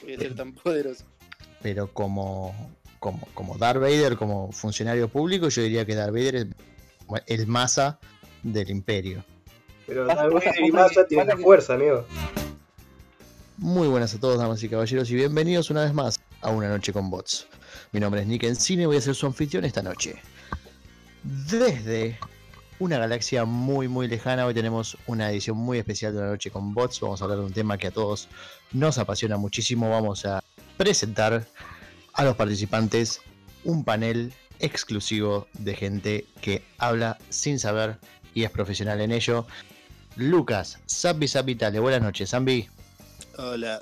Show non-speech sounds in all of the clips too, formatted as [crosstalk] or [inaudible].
Deje de ser tan poderoso. Pero como, como, como Darth Vader, como funcionario público, yo diría que Darth Vader es el masa del imperio. Pero Darth Vader y Massa tienen fuerza, amigo. Muy buenas a todos, damas y caballeros, y bienvenidos una vez más a Una Noche con Bots. Mi nombre es Nick Encine y voy a ser su anfitrión esta noche. Desde una galaxia muy muy lejana, hoy tenemos una edición muy especial de Una Noche con Bots. Vamos a hablar de un tema que a todos nos apasiona muchísimo. Vamos a presentar a los participantes un panel exclusivo de gente que habla sin saber y es profesional en ello. Lucas, Zambi Zapitale, buenas noches, Zambi. Hola.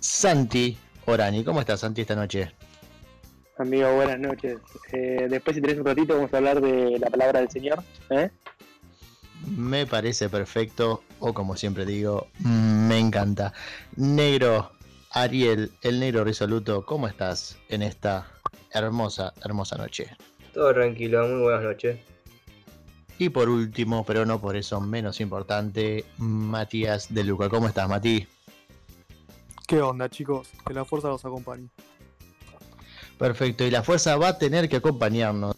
Santi Orani, ¿cómo estás, Santi, esta noche? Amigo, buenas noches. Eh, después, si tenés un ratito, vamos a hablar de la palabra del Señor. ¿eh? Me parece perfecto, o como siempre digo, me encanta. Negro, Ariel, el negro resoluto, ¿cómo estás en esta hermosa, hermosa noche? Todo tranquilo, muy buenas noches. Y por último, pero no por eso menos importante, Matías de Luca. ¿Cómo estás, Mati? ¿Qué onda, chicos? Que la fuerza los acompañe. Perfecto, y la fuerza va a tener que acompañarnos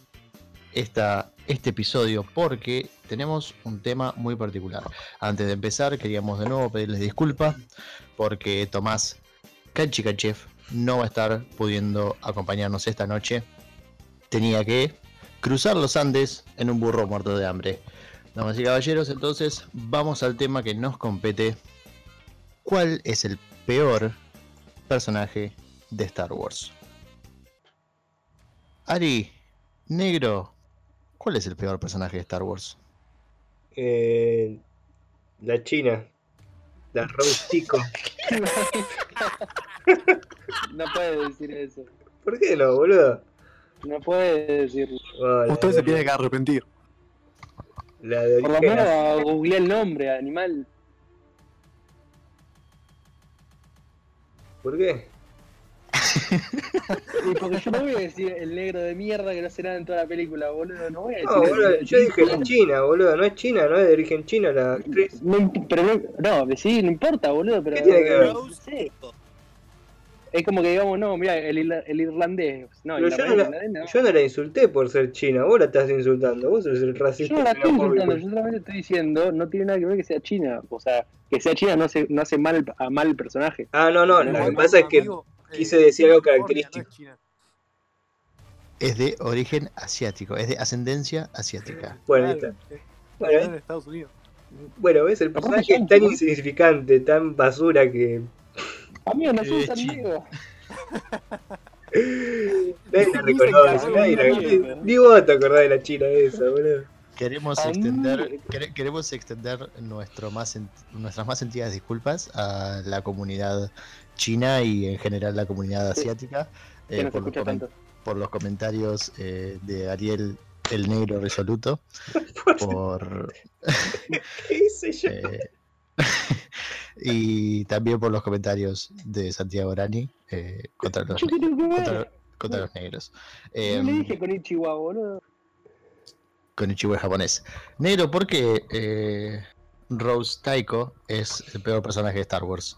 esta, este episodio porque tenemos un tema muy particular. Antes de empezar, queríamos de nuevo pedirles disculpas porque Tomás Kanchikachev no va a estar pudiendo acompañarnos esta noche. Tenía que cruzar los Andes en un burro muerto de hambre. Damas y caballeros, entonces vamos al tema que nos compete. ¿Cuál es el peor personaje de Star Wars? Ari, negro, ¿cuál es el peor personaje de Star Wars? Eh, la China. La Rose Tico. [laughs] no puede decir eso. ¿Por qué no, boludo? No puede decirlo. Bueno, Usted se tiene que arrepentir. La de Por lo menos googleé el nombre, animal. ¿Por qué? [laughs] Y porque yo no voy a decir el negro de mierda que no hace nada en toda la película, boludo. No voy a decir No, boludo, yo dije la China, boludo. No es China, no es de origen chino la actriz. No pero no, no, decí, no importa, boludo, pero. ¿Qué tiene que ver? no sé. Es como que digamos, no, mira, el, irla- el irlandés. No, Pero yo no, la, no. yo no la insulté por ser china, vos la estás insultando, vos sos el Yo racista. no la estoy insultando, yo solamente estoy diciendo, no tiene nada que ver que sea china. O sea, que sea china no hace, no hace mal a mal el personaje. Ah, no, no, lo que pasa es que Amigo, quise decir algo característico. es de origen asiático, es de ascendencia asiática. Bueno, ahí está. eh, Bueno, en Estados Unidos. Bueno, ves, el personaje son es tan insignificante, tan basura que. Amigo, no Eh, soy chino. Diego. Nadie la reconoce, nadie la... Ni vos te acordás de la china esa, boludo. Queremos extender, quere- queremos extender nuestro más nuestras más sentidas disculpas a la comunidad china y en general la comunidad asiática Que eh, no por, los tanto. por los comentarios eh, de Ariel el negro resoluto [laughs] por [laughs] ¿Qué hice yo? [laughs] eh, y también por los comentarios de Santiago Orani eh, contra los contra, los negros. Yo Em, le dije con Ichiwa, boludo. con Ichigo japonés. Negro, ¿por qué eh, Rose Taiko es el peor personaje de Star Wars?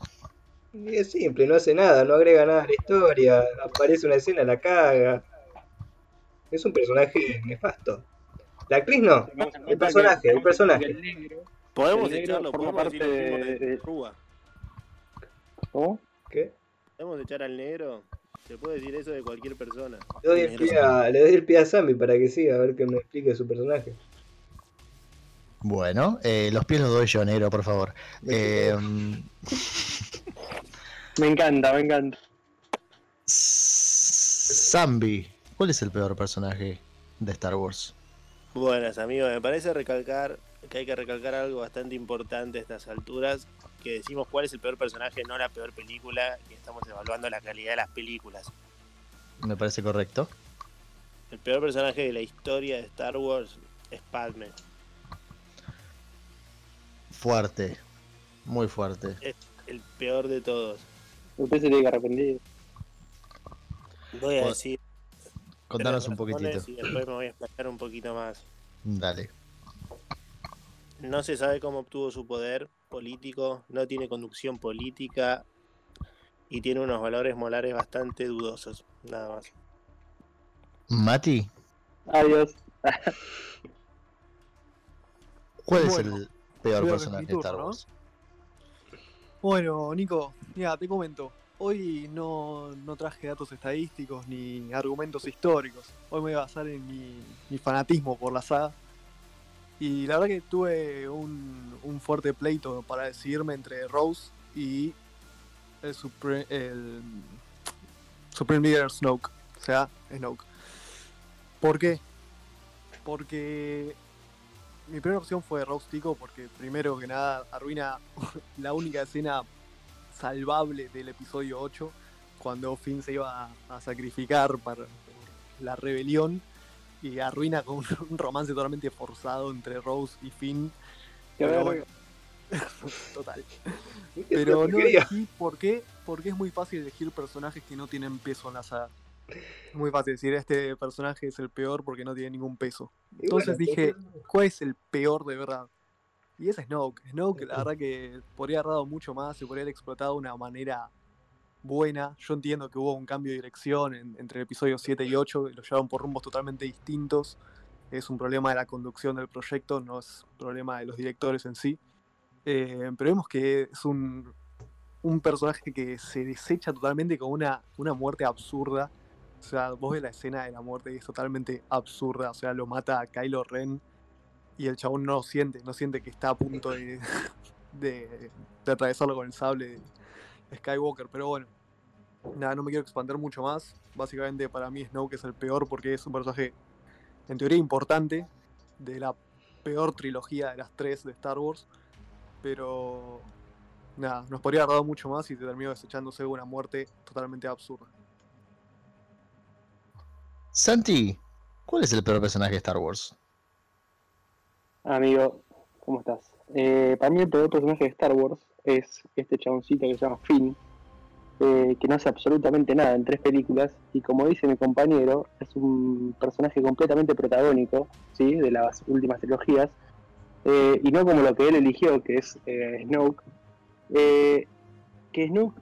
Y es simple, no hace nada, no agrega nada a la historia, aparece una escena, la caga. Es un personaje nefasto. La actriz no, el personaje, el personaje. que el negro- Podemos El echarlo, lo parte de- de de- Rúa. ¿Cómo? ¿Qué? ¿Podemos echar al negro? Se puede decir eso de cualquier persona. Le doy, el pie a, le doy el pie a Sammy para que siga, a ver que me explique su personaje. Bueno, eh, los pies los doy yo, negro, por favor. [laughs] Eh, Me encanta, me encanta. Zambi, ¿cuál es el peor personaje de Star Wars? Buenas amigos, me parece recalcar que hay que recalcar algo bastante importante a estas alturas, que decimos cuál es el peor personaje, no la peor película, y estamos evaluando la calidad de las películas. Me parece correcto. El peor personaje de la historia de Star Wars es Padme. Fuerte, muy fuerte. El peor de todos. Usted se tiene que arrepentir. Voy a Bueno, decir Contanos un poquitito. Y después me voy a explicar un poquito más. Dale. No se sabe cómo obtuvo su poder político, no tiene conducción política, y tiene unos valores molares bastante dudosos. Nada más. Mati, Adiós. ¿cuál Bueno, es el peor personaje de Star ¿no? Bueno, Nico, mira, te comento. Hoy no, no traje datos estadísticos ni argumentos históricos. Hoy me voy a basar en mi, mi fanatismo por la saga. Y la verdad que tuve un, un fuerte pleito para decidirme entre Rose y el, Supre- el Supreme Leader Snoke. O sea, Snoke. ¿Por qué? Porque mi primera opción fue Rose Tico porque primero que nada arruina [laughs] la única escena salvable del episodio 8 cuando Finn se iba a, a sacrificar para la rebelión y arruina con un, romance totalmente forzado entre Rose y Finn. Pero bueno, [laughs] total. Pero no elegí por qué, porque es muy fácil elegir personajes que no tienen peso en la saga. Es muy fácil decir este personaje es el peor porque no tiene ningún peso. Entonces bueno, dije, ¿cuál es el peor de verdad? Y es Snoke. Snoke, la verdad que podría haber dado mucho más, se podría haber explotado de una manera buena. Yo entiendo que hubo un cambio de dirección en- entre el episodio 7 y 8, y lo llevaron por rumbos totalmente distintos. Es un problema de la conducción del proyecto, no es un problema de los directores en sí. Eh, pero vemos que es un, un personaje que se desecha totalmente con una, una muerte absurda. O sea, vos ves la escena de la muerte y es totalmente absurda. O sea, lo mata a Kylo Ren y el chabón no lo siente, no siente que está a punto [laughs] de, atravesarlo con el sable de Skywalker. Pero bueno, nada, no me quiero expandir mucho más. Básicamente para mí Snoke es el peor porque es un personaje en teoría importante de la peor trilogía de las tres de Star Wars. Pero nada, nos podría haber dado mucho más y terminó desechándose una muerte totalmente absurda. Santi, ¿cuál es el peor personaje de Star Wars? Amigo, ¿cómo estás? Eh, para mí el peor personaje de Star Wars es este chaboncito que se llama Finn, eh, que no hace absolutamente nada en tres películas y como dice mi compañero, es un personaje completamente protagónico, ¿sí? De las últimas trilogías, eh, y no como lo que él eligió, que es eh, Snoke, que Snoke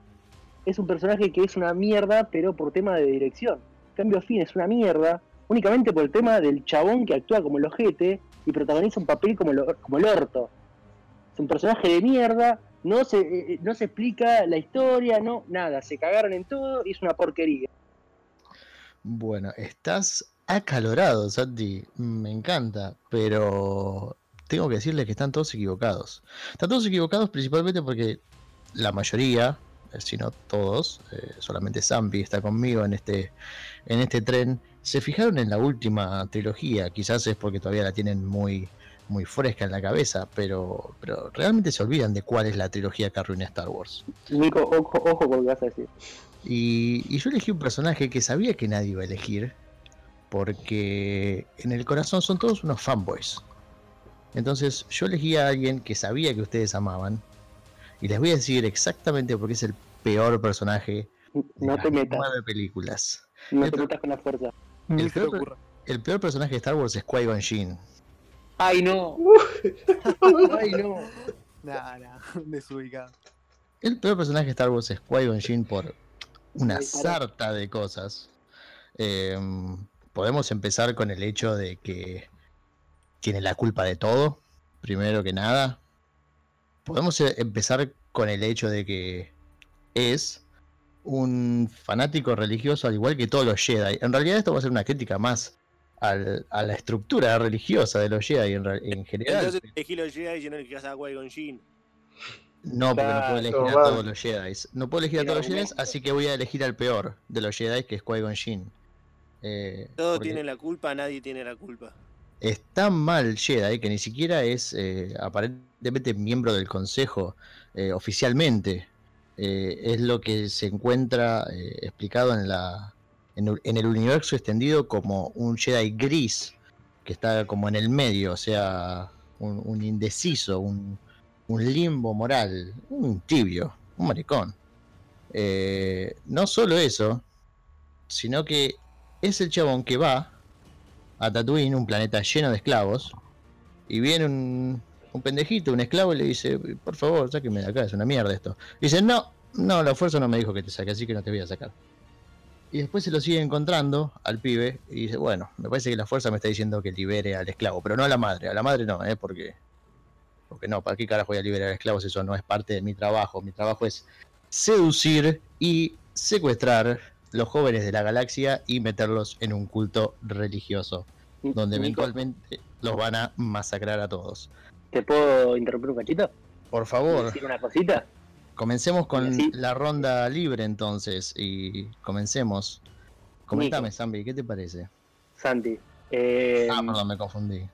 es un personaje que es una mierda, pero por tema de dirección. Cambio, Finn es una mierda únicamente por el tema del chabón que actúa como el ojete y protagoniza un papel como, lo- como el orto. Es un personaje de mierda, no se, eh, no se explica la historia, no, nada, se cagaron en todo y es una porquería. Bueno, estás acalorado, Santi. Me encanta, pero tengo que decirles que están todos equivocados. Están todos equivocados principalmente porque la mayoría, eh, si no todos, eh, solamente Zampi está conmigo en este, en este tren, se fijaron en la última trilogía. Quizás es porque todavía la tienen muy, muy fresca en la cabeza, pero, pero realmente se olvidan de cuál es la trilogía que arruina Star Wars. Nico, ojo, ojo con lo que vas a decir. Y, y yo elegí un personaje que sabía que nadie iba a elegir, porque en el corazón son todos unos fanboys. Entonces yo elegí a alguien que sabía que ustedes amaban, y les voy a decir exactamente por qué es el peor personaje de No las te metas, nueve películas. No el te pro- metas con la fuerza. El peor- ocurra. El peor personaje de Star Wars es Qui-Gon Jinn. ¡Ay, no! [laughs] ¡Ay, no! Nah, nah, [laughs] desubicado. El peor personaje de Star Wars es Qui-Gon Jinn por una sarta de cosas. Eh, podemos empezar con el hecho de que tiene la culpa de todo, primero que nada. Podemos eh, empezar con el hecho de que es un fanático religioso al igual que todos los Jedi. En realidad esto va a ser una crítica más al- a la estructura religiosa de los Jedi en, en general. Entonces elegí los Jedi y no elegí a Qui-Gon Jinn. No, porque no puedo elegir a todos los Jedi. No puedo elegir a todos los Jedi, así que voy a elegir al peor de los Jedi, que es Qui-Gon Jinn. Eh, Todos porque tienen la culpa, nadie tiene la culpa. Es tan mal Jedi que ni siquiera es eh, aparentemente miembro del consejo eh, oficialmente. Eh, es lo que se encuentra eh, explicado en, la, en, el- universo extendido como un Jedi gris, que está como en el medio, o sea, un, un indeciso, un, un limbo moral, un tibio, un maricón. Eh, no solo eso, sino que es el chabón que va a Tatooine, un planeta lleno de esclavos, y viene un, un pendejito, un esclavo, y le dice, por favor, sáqueme de acá, es una mierda esto. Y dice, no, no, la fuerza no me dijo que te saque, así que no te voy a sacar. Y después se lo sigue encontrando al pibe y dice, bueno, me parece que la fuerza me está diciendo que libere al esclavo, pero no a la madre, a la madre no, ¿eh? Porque, porque no, ¿para qué carajo voy a liberar a esclavos? Eso no es parte de mi trabajo, mi trabajo es seducir y secuestrar los jóvenes de la galaxia y meterlos en un culto religioso, donde eventualmente los van a masacrar a todos. ¿Te puedo interrumpir un cachito? Por favor, ¿Decir una cosita? comencemos con Sí. la ronda libre entonces y comencemos. Comentame, Zambi, ¿qué te parece? Santi. eh, Ah, perdón, me confundí.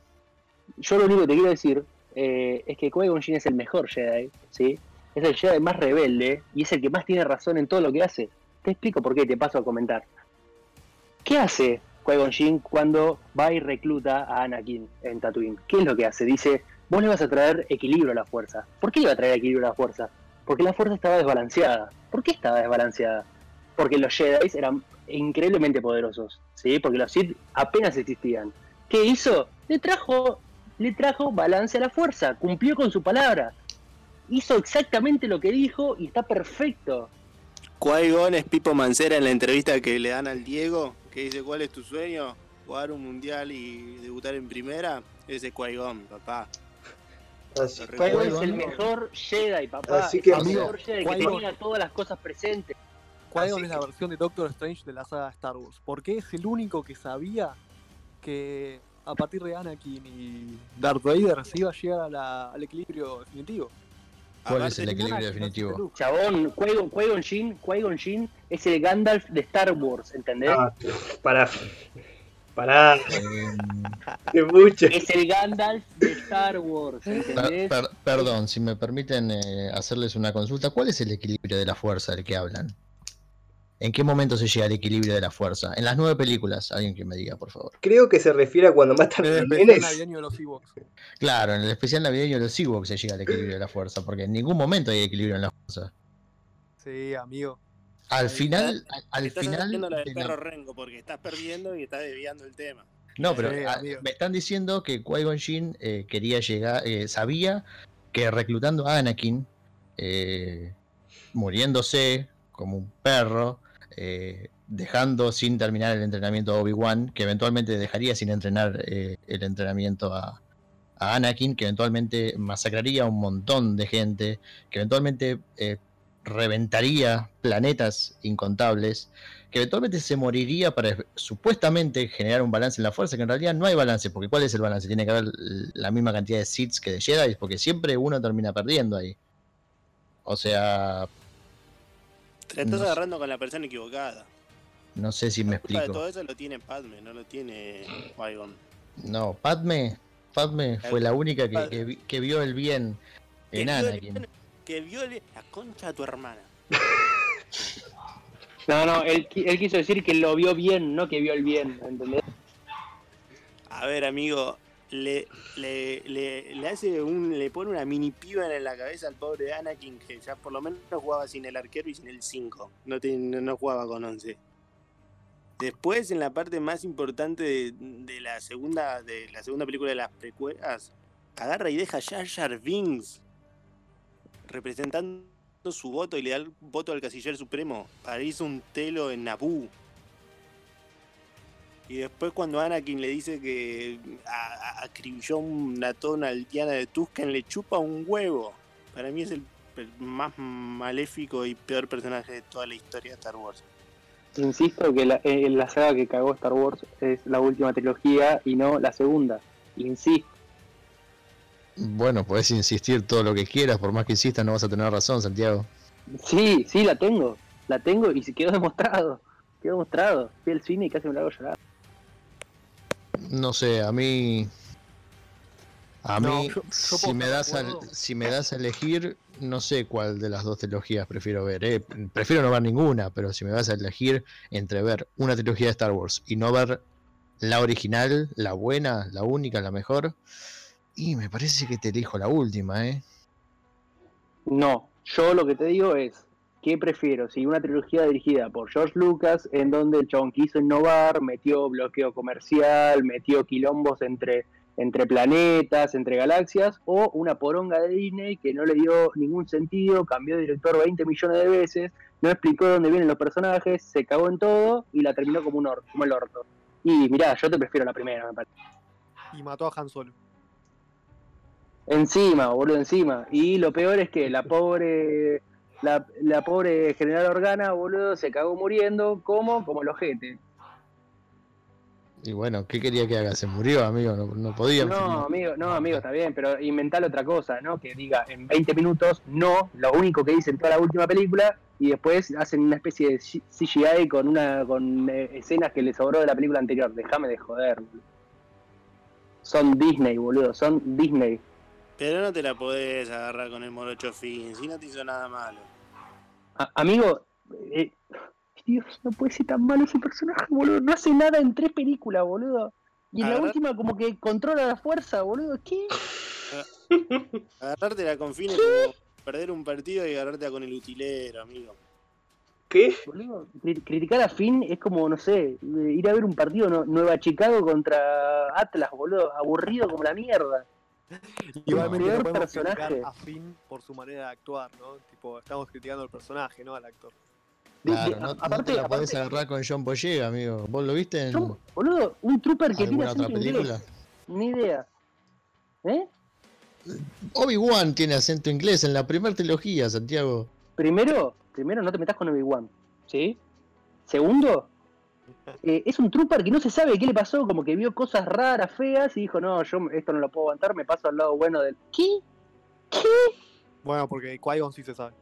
yo lo único que te quiero decir eh, es que Qui-Gon es el mejor Jedi, ¿sí? Es el Jedi más rebelde y es el que más tiene razón en todo lo que hace. Te explico por qué, te paso a comentar. ¿Qué hace Qui-Gon cuando va y recluta a Anakin en Tatooine? ¿Qué es lo que hace? Dice, vos le vas a traer equilibrio a la fuerza. ¿Por qué le va a traer equilibrio a la fuerza? Porque la fuerza estaba desbalanceada. ¿Por qué estaba desbalanceada? Porque los Jedi eran increíblemente poderosos, ¿sí? Porque los Sith apenas existían. ¿Qué hizo? Le trajo, le trajo balance a la fuerza, cumplió con su palabra. Hizo exactamente lo que dijo y está perfecto. Qui-Gon es Pipo Mancera en la entrevista que le dan al Diego, que dice, ¿cuál es tu sueño? ¿Jugar un mundial y debutar en primera? Ese es Qui-Gon, papá. Así, es el mejor Jedi, papá. Así es que, el amigo, mejor Jedi que tenía todas las cosas presentes. Qui-Gon es la versión de Doctor Strange de la saga Star Wars. Porque es el único que sabía que a partir de Anakin y Darth Vader se iba a llegar a la- al equilibrio definitivo. ¿Cuál es el equilibrio definitivo? Chabón, Qui-Gon Jinn, Qui-Gon Jinn es el Gandalf de Star Wars, ¿entendés? Ah, pará. Pará, de mucho. Es el Gandalf de Star Wars, per- ¿entendés? per- perdón, si me permiten eh, hacerles una consulta, ¿cuál es el equilibrio de la fuerza del que hablan? ¿En qué momento se llega al equilibrio de la fuerza? En las nueve películas, alguien que me diga, por favor. Creo que se refiere a cuando matan a el los navideño de los Ewoks. Claro, en el especial navideño de los Ewoks se llega al equilibrio de la fuerza, porque en ningún momento hay equilibrio en la fuerza. Sí, amigo. Al final, está. al- al estás final. haciendo la de del la- perro Rengo, porque estás perdiendo y estás desviando el tema. No, pero Sí, ah, me están diciendo que Qui-Gon Jinn eh, quería llegar, eh, sabía que reclutando a Anakin, eh, muriéndose como un perro, eh, dejando sin terminar el entrenamiento a Obi-Wan, que eventualmente dejaría sin entrenar eh, el entrenamiento a, a Anakin, que eventualmente masacraría a un montón de gente, que eventualmente eh, reventaría planetas incontables, que eventualmente se moriría para supuestamente generar un balance en la fuerza, que en realidad no hay balance, porque ¿cuál es el balance? Tiene que haber la misma cantidad de Sith que de Jedi, porque siempre uno termina perdiendo ahí. O sea, Te estás No sé. agarrando con la persona equivocada. no sé si me La de explico. todo eso lo tiene Padme, no lo tiene Qui-Gon. No, Padme, Padme fue la única que, que que vio el bien en Anakin. Que vio el- la concha de tu hermana. No, no, él, él quiso decir que lo vio bien, no que vio el bien, ¿entendés? A ver, amigo, le, le, le, le hace un, le pone una mini piba en la cabeza al pobre Anakin que ya por lo menos jugaba sin el arquero y sin el 5. No, te- no, no jugaba con 11. Después, en la parte más importante de, de la segunda de la segunda película de las precuelas, agarra y deja a Jar Jar Binks representando su voto y le da el voto al Casiller Supremo para irse un telo en Naboo. Y después cuando Anakin le dice que acribilló una tona aldeana de Tusken, le chupa un huevo. Para mí es el, el más maléfico y peor personaje de toda la historia de Star Wars. Insisto que la, eh, la saga que cagó Star Wars es la última trilogía y no la segunda. Insisto. Bueno, puedes insistir todo lo que quieras, por más que insistas no vas a tener razón, Santiago. Sí, sí, la tengo. La tengo y se quedó demostrado. Quedó demostrado. Fui al cine y casi me la hago llorar. No sé, a mí. A No, mí, yo- yo si, me das a, si me das a elegir, no sé cuál de las dos trilogías prefiero ver. eh. Prefiero no ver ninguna, pero si me vas a elegir entre ver una trilogía de Star Wars y no ver la original, la buena, la única, la mejor, y me parece que te elijo la última, ¿eh? No, yo lo que te digo es, ¿qué prefiero? Si una trilogía dirigida por George Lucas, en donde el chabón quiso innovar, metió bloqueo comercial, metió quilombos entre, entre planetas, entre galaxias, o una poronga de Disney que no le dio ningún sentido, cambió de director 20 millones de veces, no explicó dónde vienen los personajes, se cagó en todo y la terminó como un or- como el orto. Y mirá, yo te prefiero la primera, me parece. Y mató a Han Solo. Encima, boludo, encima. Y lo peor es que la pobre, la, la pobre general Organa, boludo, se cagó muriendo, como Como el ojete. Y bueno, ¿qué quería que haga? Se murió, amigo, no, no podía. No, amigo, no, amigo, está bien, pero inventar otra cosa, ¿no? Que diga en 20 minutos, no, lo único que dice en toda la última película, y después hacen una especie de CGI con una con eh, escenas que le sobró de la película anterior. Déjame de joder. Son Disney, boludo, son Disney. Pero no te la podés agarrar con el morocho Finn, si no te hizo nada malo. A- amigo, eh, Dios, no puede ser tan malo ese personaje, boludo. No hace nada en tres películas, boludo. Y en la última como que controla la fuerza, boludo. ¿Qué? [laughs] Agarrártela con Finn es como perder un partido y agarrártela con el utilero, amigo. ¿Qué? Boludo, cri- criticar a Finn es como, no sé, ir a ver un partido no- Nueva Chicago contra Atlas, boludo, aburrido como la mierda. Igualmente no podemos personaje. criticar a Finn por su manera de actuar, ¿no? Tipo, estamos criticando al personaje, no al actor. Claro, no, a- no aparte, te la podés aparte, agarrar con John Boyega, amigo. ¿Vos lo viste en boludo, un trooper que tiene otra acento película? inglés. Ni idea. ¿Eh? Obi-Wan tiene acento inglés en la primera trilogía, Santiago. Primero, primero no te metas con Obi-Wan, ¿sí? Segundo, eh, es un trooper que no se sabe qué le pasó, como que vio cosas raras, feas, y dijo, no, yo esto no lo puedo aguantar, me paso al lado bueno del... ¿Qué? Bueno, porque Qui-Gon sí se sabe.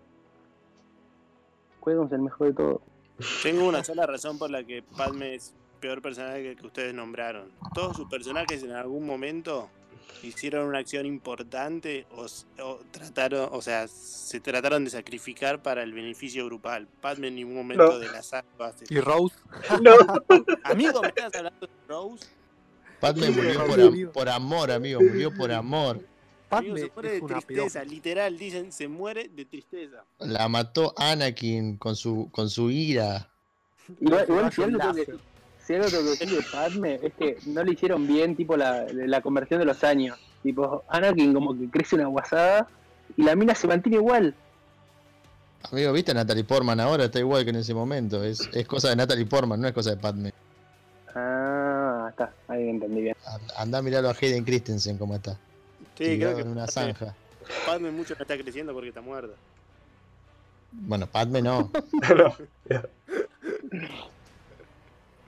Juegos el mejor de todo. Tengo una sola razón por la que Padme es peor personaje que el que ustedes nombraron. Todos sus personajes en algún momento hicieron una acción importante o, trataron, o sea, se trataron de sacrificar para el beneficio grupal. Padme en ningún momento No. de la saga lo hace. Y Rose, No, [laughs] Amigo, ¿me estás hablando de Rose? Padme murió por, amigo. am- por amor, amigo. Murió por amor. Amigo, Padme se muere es de una tristeza, literal, dicen, se muere de tristeza. La mató Anakin con su, con su ira. Igual si, algo tengo que, decir de Padme es que no le hicieron bien tipo la, la conversión de los años. Tipo, Anakin como que crece una guasada y la mina se mantiene igual. Amigo, ¿viste a Natalie Portman ahora? Está igual que en ese momento. Es, es cosa de Natalie Portman, no es cosa de Padme. Ah, está, ahí entendí bien. And- Andá a mirarlo a Hayden Christensen como está. Sí, creo que en una Padme- zanja. Padme mucho no está creciendo porque está muerta. Bueno, Padme no. no. [laughs] [laughs]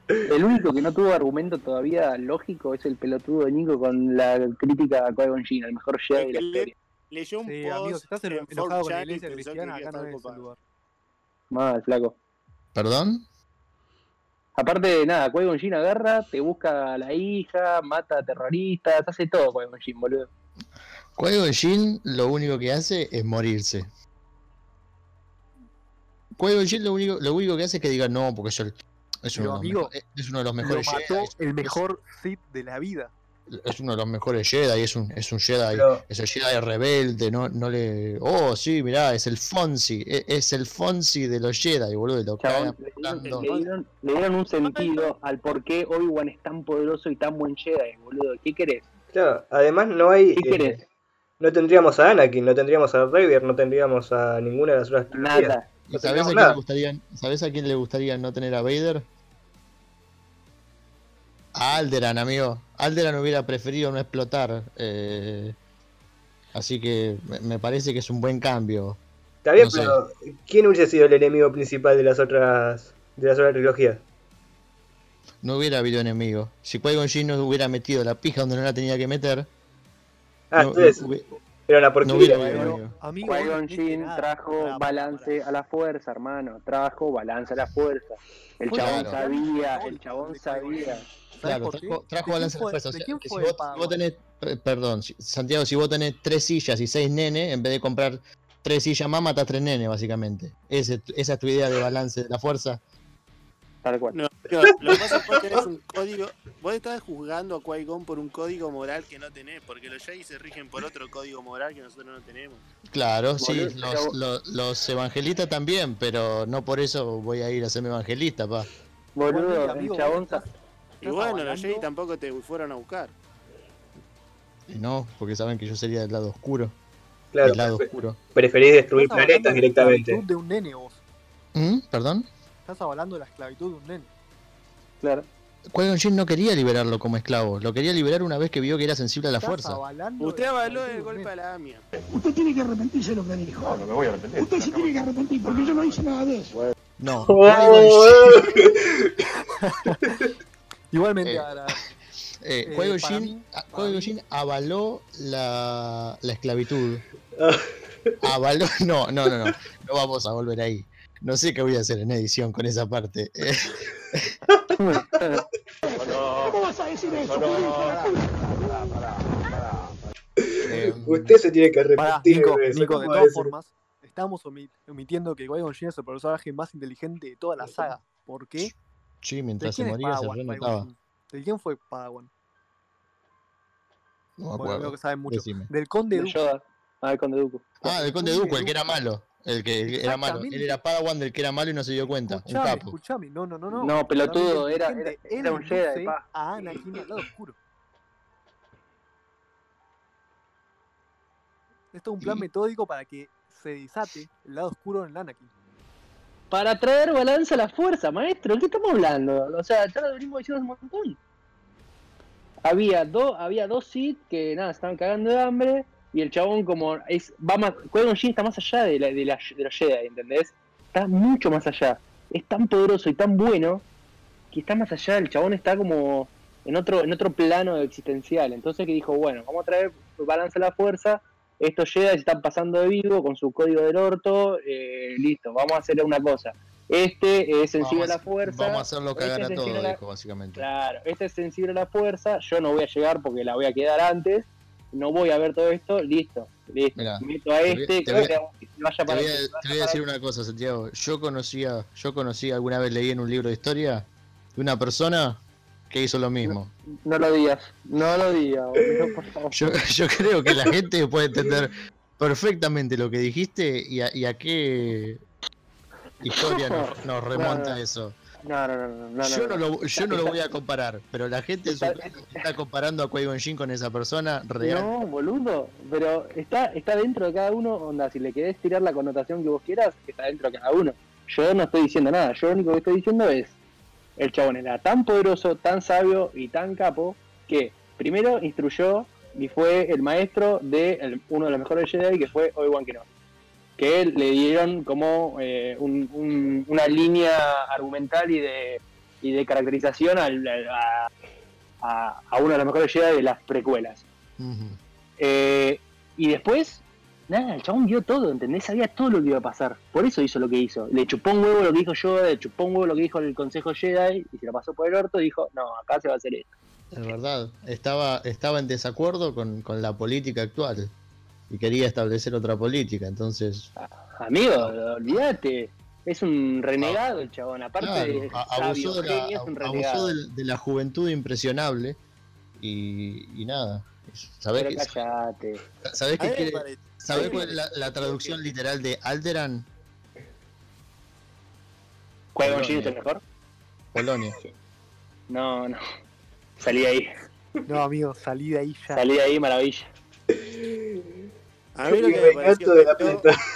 El único que no tuvo argumento todavía lógico es el pelotudo de Nico con la crítica a Qui-Gon el mejor Jedi de la historia. Leyó un Sí, post amigo, si estás en eno- enojado con la 4chan y iglesia cristiana, acá no es el lugar. Mal, flaco. ¿Perdón? Aparte de nada, Qui-Gon Jinn agarra, te busca a la hija, mata a terroristas, hace todo Qui-Gon Jinn, boludo. Qui-Gon Jinn lo único que hace es morirse. Qui-Gon Jinn lo único, lo único que hace es que diga no, porque es, el- es, uno, de los amigo, mejores, es uno de los Lo mató Jedi. el mejor Sith de la vida. Es, uno de los mejores Jedi, es un, es un Jedi. Pero, Es el Jedi rebelde, no, no le. Oh, sí, mirá, es el Fonsi. e- Es, el Fonsi de los Jedi, boludo. y Lo Chabón, le, dieron, le dieron- le dieron un sentido al por qué Obi-Wan es tan poderoso y tan buen Jedi, boludo. ¿Qué querés? claro, además no hay. ¿Qué eh, querés? no tendríamos a Anakin, no tendríamos a Raver, no tendríamos a ninguna de las otras. Nada. ¿Y no sabés a, quién le gustaría, ¿Sabés a quién le gustaría no tener a Vader? A Alderan, amigo. Alderan hubiera preferido no explotar. eh, así que me, parece que es un buen cambio. Está bien, No sé. pero ¿quién hubiese sido el enemigo principal de las otras de las otras trilogías? No hubiera habido enemigo. Si Qui-Gon no hubiera metido la pija donde no la tenía que meter, Ah, no, entonces, no porquería. Pero, amigo, vos no Jinn nada. trajo balance a la fuerza, hermano. Trajo balance a la fuerza. El chabón claro. sabía, el chabón sabía. ¿Sabes Claro, trajo, ¿De trajo quién balance a la fue- fuerza. O ¿De sea, quién que si vos, tenés, perdón, Santiago, si vos tenés tres sillas y seis nenes, en vez de comprar tres sillas más, matas tres nenes, básicamente. Ese- esa es tu idea de balance de la fuerza. Tal cual. No, no, lo que pasa es que vos tenés un código. Vos estás juzgando a Qui-Gon por un código moral que no tenés, porque los Jedi se rigen por otro código moral que nosotros no tenemos. Claro, sí, los, pero- los, los evangelistas también, pero no por eso voy a ir a hacerme evangelista, pa. Boludo, el chabón Y bueno, los Jedi tampoco te fueron a buscar. Y no, porque saben que yo sería del lado oscuro. Claro, del lado pre- oscuro. preferís destruir planetas directamente. de un nene vos. ¿Mm? ¿Perdón? Estás hablando de la esclavitud de un nene. Claro. Qui-Gon Jinn no quería liberarlo como esclavo, lo quería liberar una vez que vio que era sensible a la Estás fuerza. avalando Usted avaló el golpe a la AMIA. Usted tiene que arrepentirse de lo que dijo. No, no me voy a arrepentir. Usted se tiene que arrepentir porque yo no hice nada de eso. No, [laughs] Oh, [laughs] Igualmente, Eh, ahora, eh, Eh, Qui-Gon para Jinn- mí- a- para Qui-Gon mí- Jinn avaló la, la esclavitud. Ah. Avaló, [laughs] no, no, no, no, no vamos a volver ahí. No sé qué voy a hacer en edición con esa parte. Eh, ¿Cómo vas a decir eso? Eh, Usted se tiene que arrepentir Nico, de eso. Nico, de ¿cómo va a todas formas, estamos omi- omitiendo que Qui-Gon es el personaje más inteligente de toda la saga. ¿Por qué? sí, ¿De mientras se moría se renotaba. ¿De quién fue Padawan? No me acuerdo. que saben mucho. Decime. Del Conde. Yoda. Ah, el Conde Dooku. Ah, del Conde Duco, el que era malo. El que era malo. Él era Padawan del que era malo y no se dio cuenta. Un Escuchame, capo. escuchame, no, no, no, no. No, pelotudo, era- era- era un Jedi, a Anakin al lado oscuro. Esto es un plan metódico para que se desate el lado oscuro en el Anakin. Para traer balance a la fuerza, maestro. ¿Qué estamos hablando? O sea, ya lo venimos diciendo un montón. Había, dos había dos Sith que nada, estaban cagando de hambre. Y el chabón como es, va más, Qui-Gon está más allá de, la, de, la- de los Jedi, ¿entendés? Está mucho más allá. Es tan poderoso y tan bueno que está más allá. El chabón está como en otro, en otro plano existencial. Entonces que dijo, bueno, vamos a traer balance a la fuerza. Estos Jedi se están pasando de vivo con su código del orto. eh, listo, vamos a hacer una cosa. Este es sensible Vamos a la fuerza. Vamos a hacerlo cagar este a es todo, la- dijo básicamente. Claro, este es sensible a la fuerza, yo no voy a llegar porque la voy a quedar antes, no voy a ver todo esto, listo, listo. Mirá, Meto a te voy- este, te voy a- que vaya Te para voy, a, te voy a decir una cosa, Santiago. Yo conocía, yo conocí, alguna vez leí en un libro de historia de una persona que hizo lo mismo. No lo digas, no lo digas, boludo, por [laughs] favor. Yo, yo creo que la gente puede entender perfectamente lo que dijiste y a, y a qué historia nos, nos remonta no. eso. No, no, no, no, no, Yo no lo, yo no lo voy a comparar, pero la gente Está- está comparando a Qui-Gon Jinn con esa persona real. No, boludo, pero está, está dentro de cada uno, onda, si le querés tirar la connotación que vos quieras, está dentro de cada uno. Yo no estoy diciendo nada, yo lo único que estoy diciendo es, el chabón era tan poderoso, tan sabio y tan capo, que primero instruyó y fue el maestro de el- uno de los mejores Jedi, que fue Obi-Wan Kenobi. Que le dieron como eh, un- un- una línea argumental y de, y de caracterización al- a, a- a uno de los mejores Jedi de las precuelas. Eh, y después, nada, el chabón vio todo, ¿entendés? Sabía todo lo que iba a pasar. Por eso hizo lo que hizo. Le chupó un huevo lo que dijo Yoda, le chupó un huevo lo que dijo el Consejo Jedi, y se lo pasó por el orto y dijo, no, acá se va a hacer esto. Es verdad, estaba, estaba en desacuerdo con, con la política actual y quería establecer otra política, entonces Amigo, olvídate. Es un renegado el chabón, aparte claro, de sabio, abusó, de la, genio, es un abusó renegado. del- de la juventud impresionable y, y nada. ¿Sabés, Pero qué, callate. sabés me quiere- sabés Sí. cuál es la, la traducción literal de Alderan? ¿Qui-Gon Jinn es el mejor? Polonia. No, no. Salí de ahí, No, amigo, salí de ahí ya. salí de ahí, maravilla. [laughs] A mí lo que Me pareció de la que yo- plata. [laughs]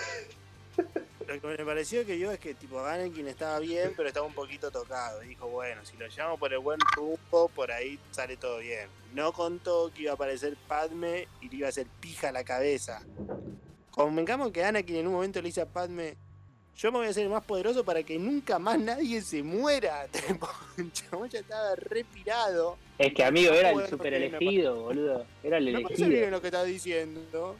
Lo que me pareció que yo es que tipo Anakin estaba bien, pero estaba un poquito tocado. Y dijo, bueno, si lo llamo por el buen rumbo, por ahí sale todo bien. No contó que iba a aparecer Padme y le iba a hacer pija a la cabeza. Convengamos que Anakin en un momento le dice a Padme, yo me voy a hacer más poderoso para que nunca más nadie se muera. [laughs] El chabón ya estaba respirado. Es que amigo, era el super elegido, boludo. Era el No parece elegido. bien lo que estás diciendo.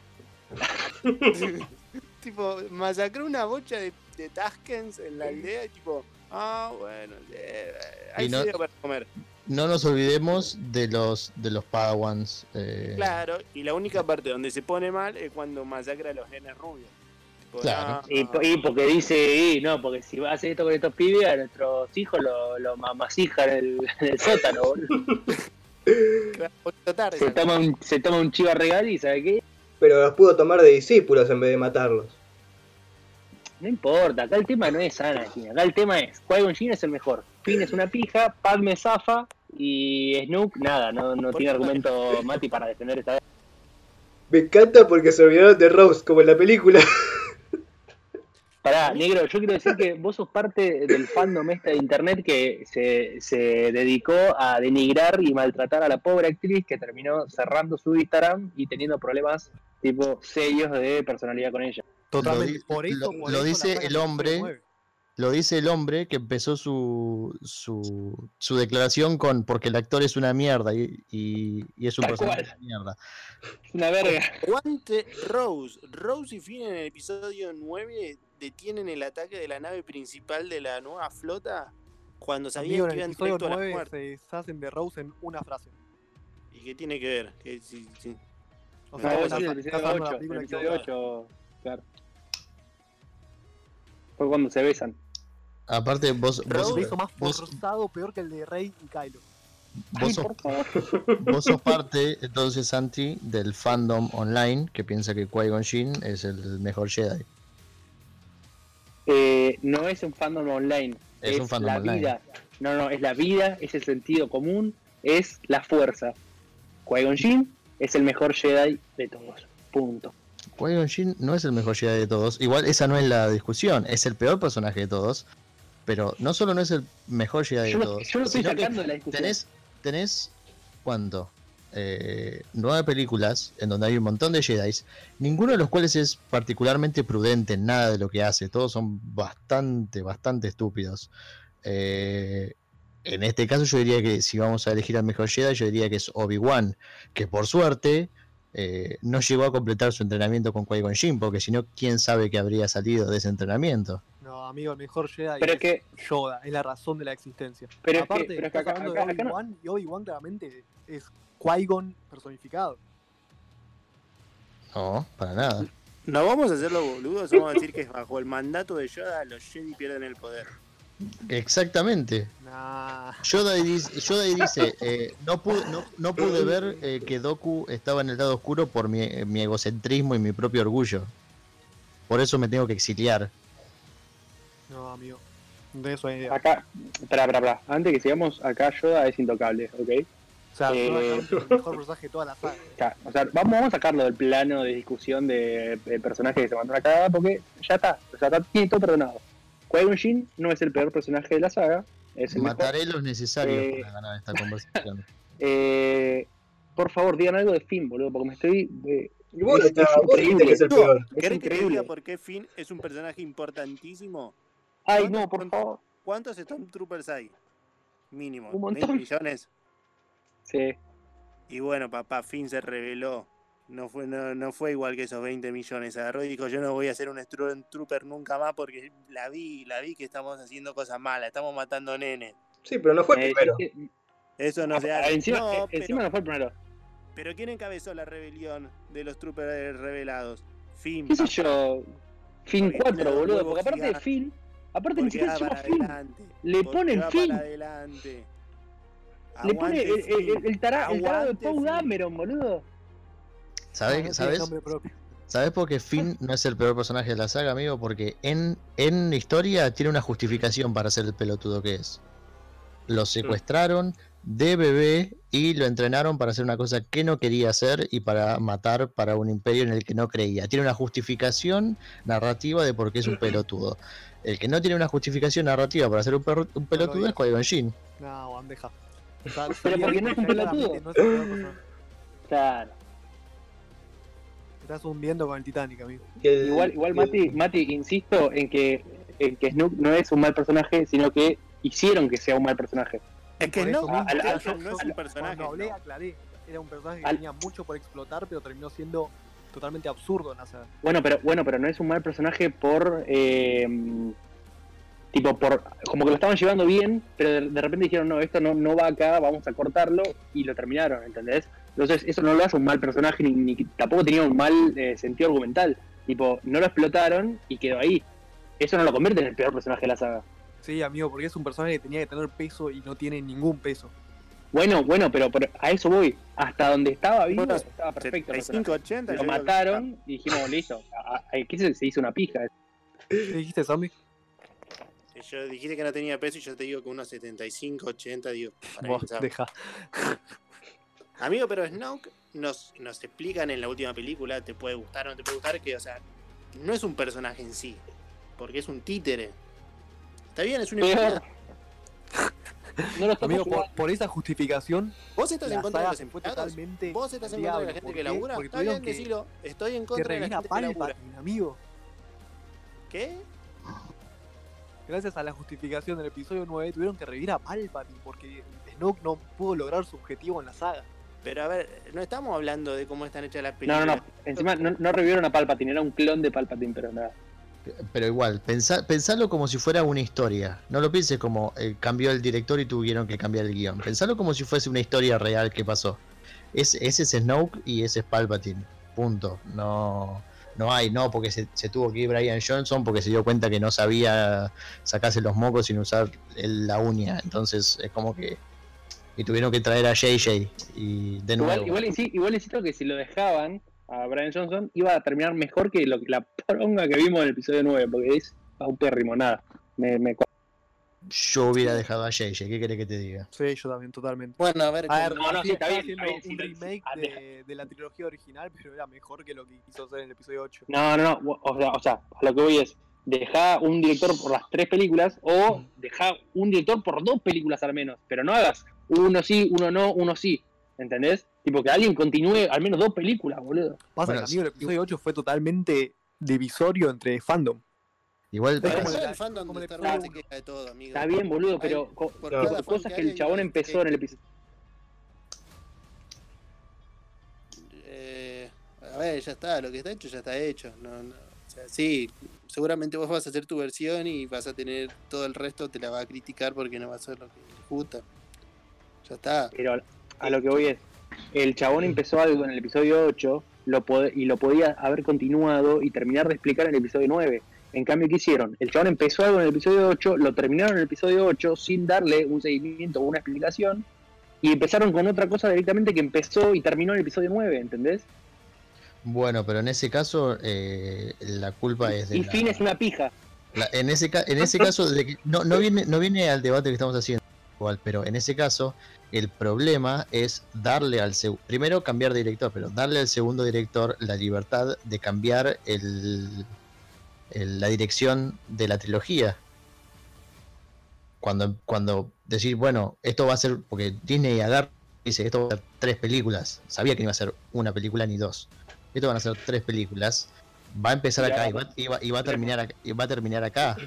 [laughs] tipo, masacró una bocha de, de Taskens en la aldea y tipo, ah, bueno, eh, hay Y no- para comer. No nos olvidemos de los de los Padawans. eh, Claro, y la única parte donde se pone mal es cuando masacra a los genes rubios. Tipo, Claro. no, Y, po- y porque dice, y no, porque si va a hacer esto con estos pibes, a nuestros hijos lo, lo mamasijan en el, [laughs] en el sótano, boludo. [laughs] claro, tarde. Se toma un, se toma un chiva regal y ¿sabe qué? Pero los pudo tomar de discípulos en vez de matarlos. No importa, acá el tema no es Anakin, acá el tema es, Qui-Gon Jinn es el mejor, Finn es una pija, Padme zafa y Snook, nada, no, no tiene argumento Mati para defender esta vez. Me encanta porque se olvidaron de Rose, como en la película. [laughs] Pará, negro, yo quiero decir que vos sos parte del fandom este de internet que se, se dedicó a denigrar y maltratar a la pobre actriz que terminó cerrando su Instagram y teniendo problemas tipo serios de personalidad con ella. Totalmente. por eso, lo- por lo eso dice el hombre mueve. Lo dice el hombre que empezó su, su, su declaración con porque el actor es una mierda y, y- y es un personaje de mierda. Es una verga. Guante Rose. Rose y Finn en el episodio 9 detienen el ataque de la nave principal de la nueva flota cuando sabían que iban directo a la 9 muerte. se deshacen de Rose en una frase. ¿Y qué tiene que ver? Que si- si- O No, sea, sí, estás- el episodio hablando de 8. la El película episodio equivocada. 8, claro. Fue cuando se besan. Aparte, vos, vos, hizo más vos, forzado, peor que el de Rey y Kylo. vos Ay, sos, por favor. vos sos parte, entonces, Santi, del fandom online que piensa que Qui-Gon Jinn es el mejor Jedi. Eh, no es un fandom online. Es Es, un fandom la online. vida. No, no, es la vida, es el sentido común, es la fuerza. Qui-Gon Jinn es el mejor Jedi de todos. Punto. Qui-Gon Jinn no es el mejor Jedi de todos. Igual esa no es la discusión. Es el peor personaje de todos. Pero no solo no es el mejor Jedi Yo de todos. yo lo estoy sacando de la discusión. tenés, tenés ¿cuánto? Eh, nueve películas en donde hay un montón de Jedi, ninguno de los cuales es particularmente prudente en nada de lo que hace, todos son bastante, bastante estúpidos. Eh, en este caso yo diría que si vamos a elegir al mejor Jedi, yo diría que es Obi-Wan, que por suerte eh, no llegó a completar su entrenamiento con Qui-Gon Jinn, porque si no, quién sabe que habría salido de ese entrenamiento. No, amigo, el mejor Jedi Pero es que, Yoda, es la razón de la existencia. Pero es que- Aparte, pero es que estás acá- hablando acá- de no- Obi-Wan y Obi-Wan claramente es Qui-Gon personificado. No, para nada. No vamos a hacerlo boludos, vamos a decir que bajo el mandato de Yoda los Jedi pierden el poder. Exactamente. Nah. Yoda y dice, Yoda y dice eh, no, pude, no, no pude ver eh, que Doku estaba en el lado oscuro por mi, mi egocentrismo y mi propio orgullo. Por eso me tengo que exiliar. No, amigo. De eso hay idea. acá, espera, espera, espera. Antes que sigamos, acá Yoda es intocable, ¿ok? O sea, eh, es el mejor personaje de toda la saga. O sea, o sea, vamos, vamos a sacarlo del plano de discusión de, de personaje que se mandó una cagada porque ya está, o sea, está, tiene todo perdonado. Qui-Gon Jinn no es el peor personaje de la saga, es el mejor. Mataré los necesarios Eh, para ganar esta conversación. [laughs] Eh, por favor, digan algo de Finn, boludo, porque me estoy... eh, Y vos, Es está- vos dijiste que es el No, peor. es ¿Querés que te diga increíble. por qué Finn es un personaje importantísimo? Ay, no, por favor. ¿Cuántos Stormtroopers hay? Mínimo. Un 20 montón. millones. Sí. Y bueno, papá, Finn se reveló. No fue, no, no fue igual que esos 20 millones. Agarró y dijo, yo no voy a ser un Stormtrooper nunca más porque la vi, la vi que estamos haciendo cosas malas, estamos matando nenes. Sí, pero no fue el Eh, primero. eh, Eso no se ah, hace. encima, No, eh, pero, encima no fue el primero. pero ¿quién encabezó la rebelión de los troopers revelados? Finn. ¿Qué sé yo? Finn Porque 4, tiene los boludo, porque aparte de. Finn, aparte ni siquiera Finn. adelante. Le ponen para adelante. Le pone el, el, el, el el tarado de Paul. Dameron, boludo. No, ¿Sabes, ¿sabes? ¿Sabes por qué Finn no es el peor personaje de la saga, amigo? Porque en, en la historia tiene una justificación para ser el pelotudo que es. Lo secuestraron de bebé y lo entrenaron para hacer una cosa que no quería hacer y para matar para un imperio en el que no creía. Tiene una justificación narrativa de por qué es un pelotudo. El que no tiene una justificación narrativa para ser un, perro- un pelotudo es Qui-Gon Jinn. No, bandeja. O sea, Pero porque que no es un pelotudo. no es. Claro. Estás hundiendo con el Titanic, amigo. Igual, igual Mati, Mati, insisto en que, en que Snook no es un mal personaje, sino que hicieron que sea un mal personaje. Es que no, al- al- es un personaje. Cuando hablé, no. aclaré. Era un personaje que Al- tenía mucho por explotar, pero terminó siendo totalmente absurdo en la saga. Bueno, pero bueno, pero no es un mal personaje por eh, tipo por como que lo estaban llevando bien, pero de, de repente dijeron no, esto no, no va acá, vamos a cortarlo y lo terminaron, ¿entendés? Entonces eso no lo hace un mal personaje ni, ni tampoco tenía un mal eh, sentido argumental. Tipo, no lo explotaron y quedó ahí. Eso no lo convierte en el peor personaje de la saga. Sí, amigo, porque es un personaje que tenía que tener peso y no tiene ningún peso. Bueno, bueno, pero, pero a eso voy. Hasta donde estaba vivo Bueno, estaba perfecto. el 75, personaje. 80. Lo mataron y dijimos, listo. a- a- Aquí se, se hizo una pija. ¿Qué dijiste, zombie? Yo dijiste que no tenía peso y yo te digo que unos 75, 80, digo. para Vos, deja. [laughs] Amigo, pero Snoke nos, nos explican en la última película, te puede gustar o no te puede gustar, que, o sea, no es un personaje en sí, porque es un títere. Está bien, es una enfermedad. [laughs] No lo Amigo, por, esa justificación, Vos estás en contra de los empleados. totalmente Vos estás en contra de la gente ¿Por que labura. Está bien, que, decilo. Estoy en contra de la revivir a gente que labura. Palpatine, amigo. ¿Qué? Gracias a la justificación del episodio 9 tuvieron que revivir a Palpatine porque Snoke no pudo lograr su objetivo en la saga. Pero a ver, no estamos hablando de cómo están hechas las No, películas. no, no. Encima no, no revivieron a Palpatine, era un clon de Palpatine, pero nada. Pero igual, pensá- pensalo como si fuera una historia. No lo pienses como eh, cambió el director y tuvieron que cambiar el guion. Pensalo como si fuese una historia real que pasó. Es, ese es Snoke y ese es Palpatine. Punto. No, no hay, no, porque se, se tuvo que ir Brian Johnson porque se dio cuenta que no sabía sacarse los mocos sin usar el- la uña. Entonces es como que. Y tuvieron que traer a JJ. Y de nuevo. Igual, igual, igual insisto que si lo dejaban a Brian Johnson, iba a terminar mejor que lo que la poronga que vimos en el episodio 9, porque es paupérrimo, nada. Me, me Yo hubiera dejado a JJ. ¿Qué querés que te diga? Sí, yo también, totalmente. Bueno, a ver, A ver, No, no, sí, está estaba bien, haciendo está bien, sí, un remake de, de la trilogía original, pero era mejor que lo que quiso hacer en el episodio 8. No, no, no. O sea, o sea, a lo que voy es, deja un director por las tres películas o deja un director por dos películas al menos, pero no hagas uno sí, uno no, uno sí. ¿Entendés? Tipo que alguien continúe al menos dos películas, boludo. Pasa Bueno, que amigo, el episodio 8 fue totalmente divisorio entre fandom. Igual. Es como el- el fandom como de Star Wars se queja de todo, amigo. Está bien, boludo, pero co- cada fan cosas que el hay, chabón hay empezó en el episodio. Eh, a ver, ya está, lo que está hecho ya está hecho. No, no, o sea, sí, seguramente vos vas a hacer tu versión y vas a tener todo el resto, te la va a criticar porque no va a ser lo que le gusta. Ya está. Pero a lo que voy es, el chabón empezó algo en el episodio 8 lo y lo podía haber continuado y terminar de explicar en el episodio 9. En cambio, ¿qué hicieron? El chabón empezó algo en el episodio 8, lo terminaron en el episodio 8 sin darle un seguimiento o una explicación y empezaron con otra cosa directamente que empezó y terminó en el episodio 9, ¿entendés? Bueno, pero en ese caso eh, la culpa es de Y la- Finn es una pija. la- en ese en ese caso de que- no, no viene no viene al debate que estamos haciendo igual, pero en ese caso el problema es darle al primero cambiar de director, pero darle al segundo director la libertad de cambiar el, el- la dirección de la trilogía. Cuando cuando decir, bueno, esto va a ser porque Disney agarra y dice, esto va a ser tres películas. Sabía que no iba a ser una película ni dos. Esto van a ser tres películas. Va a empezar acá y va, y va- y va a terminar acá, y va a terminar acá.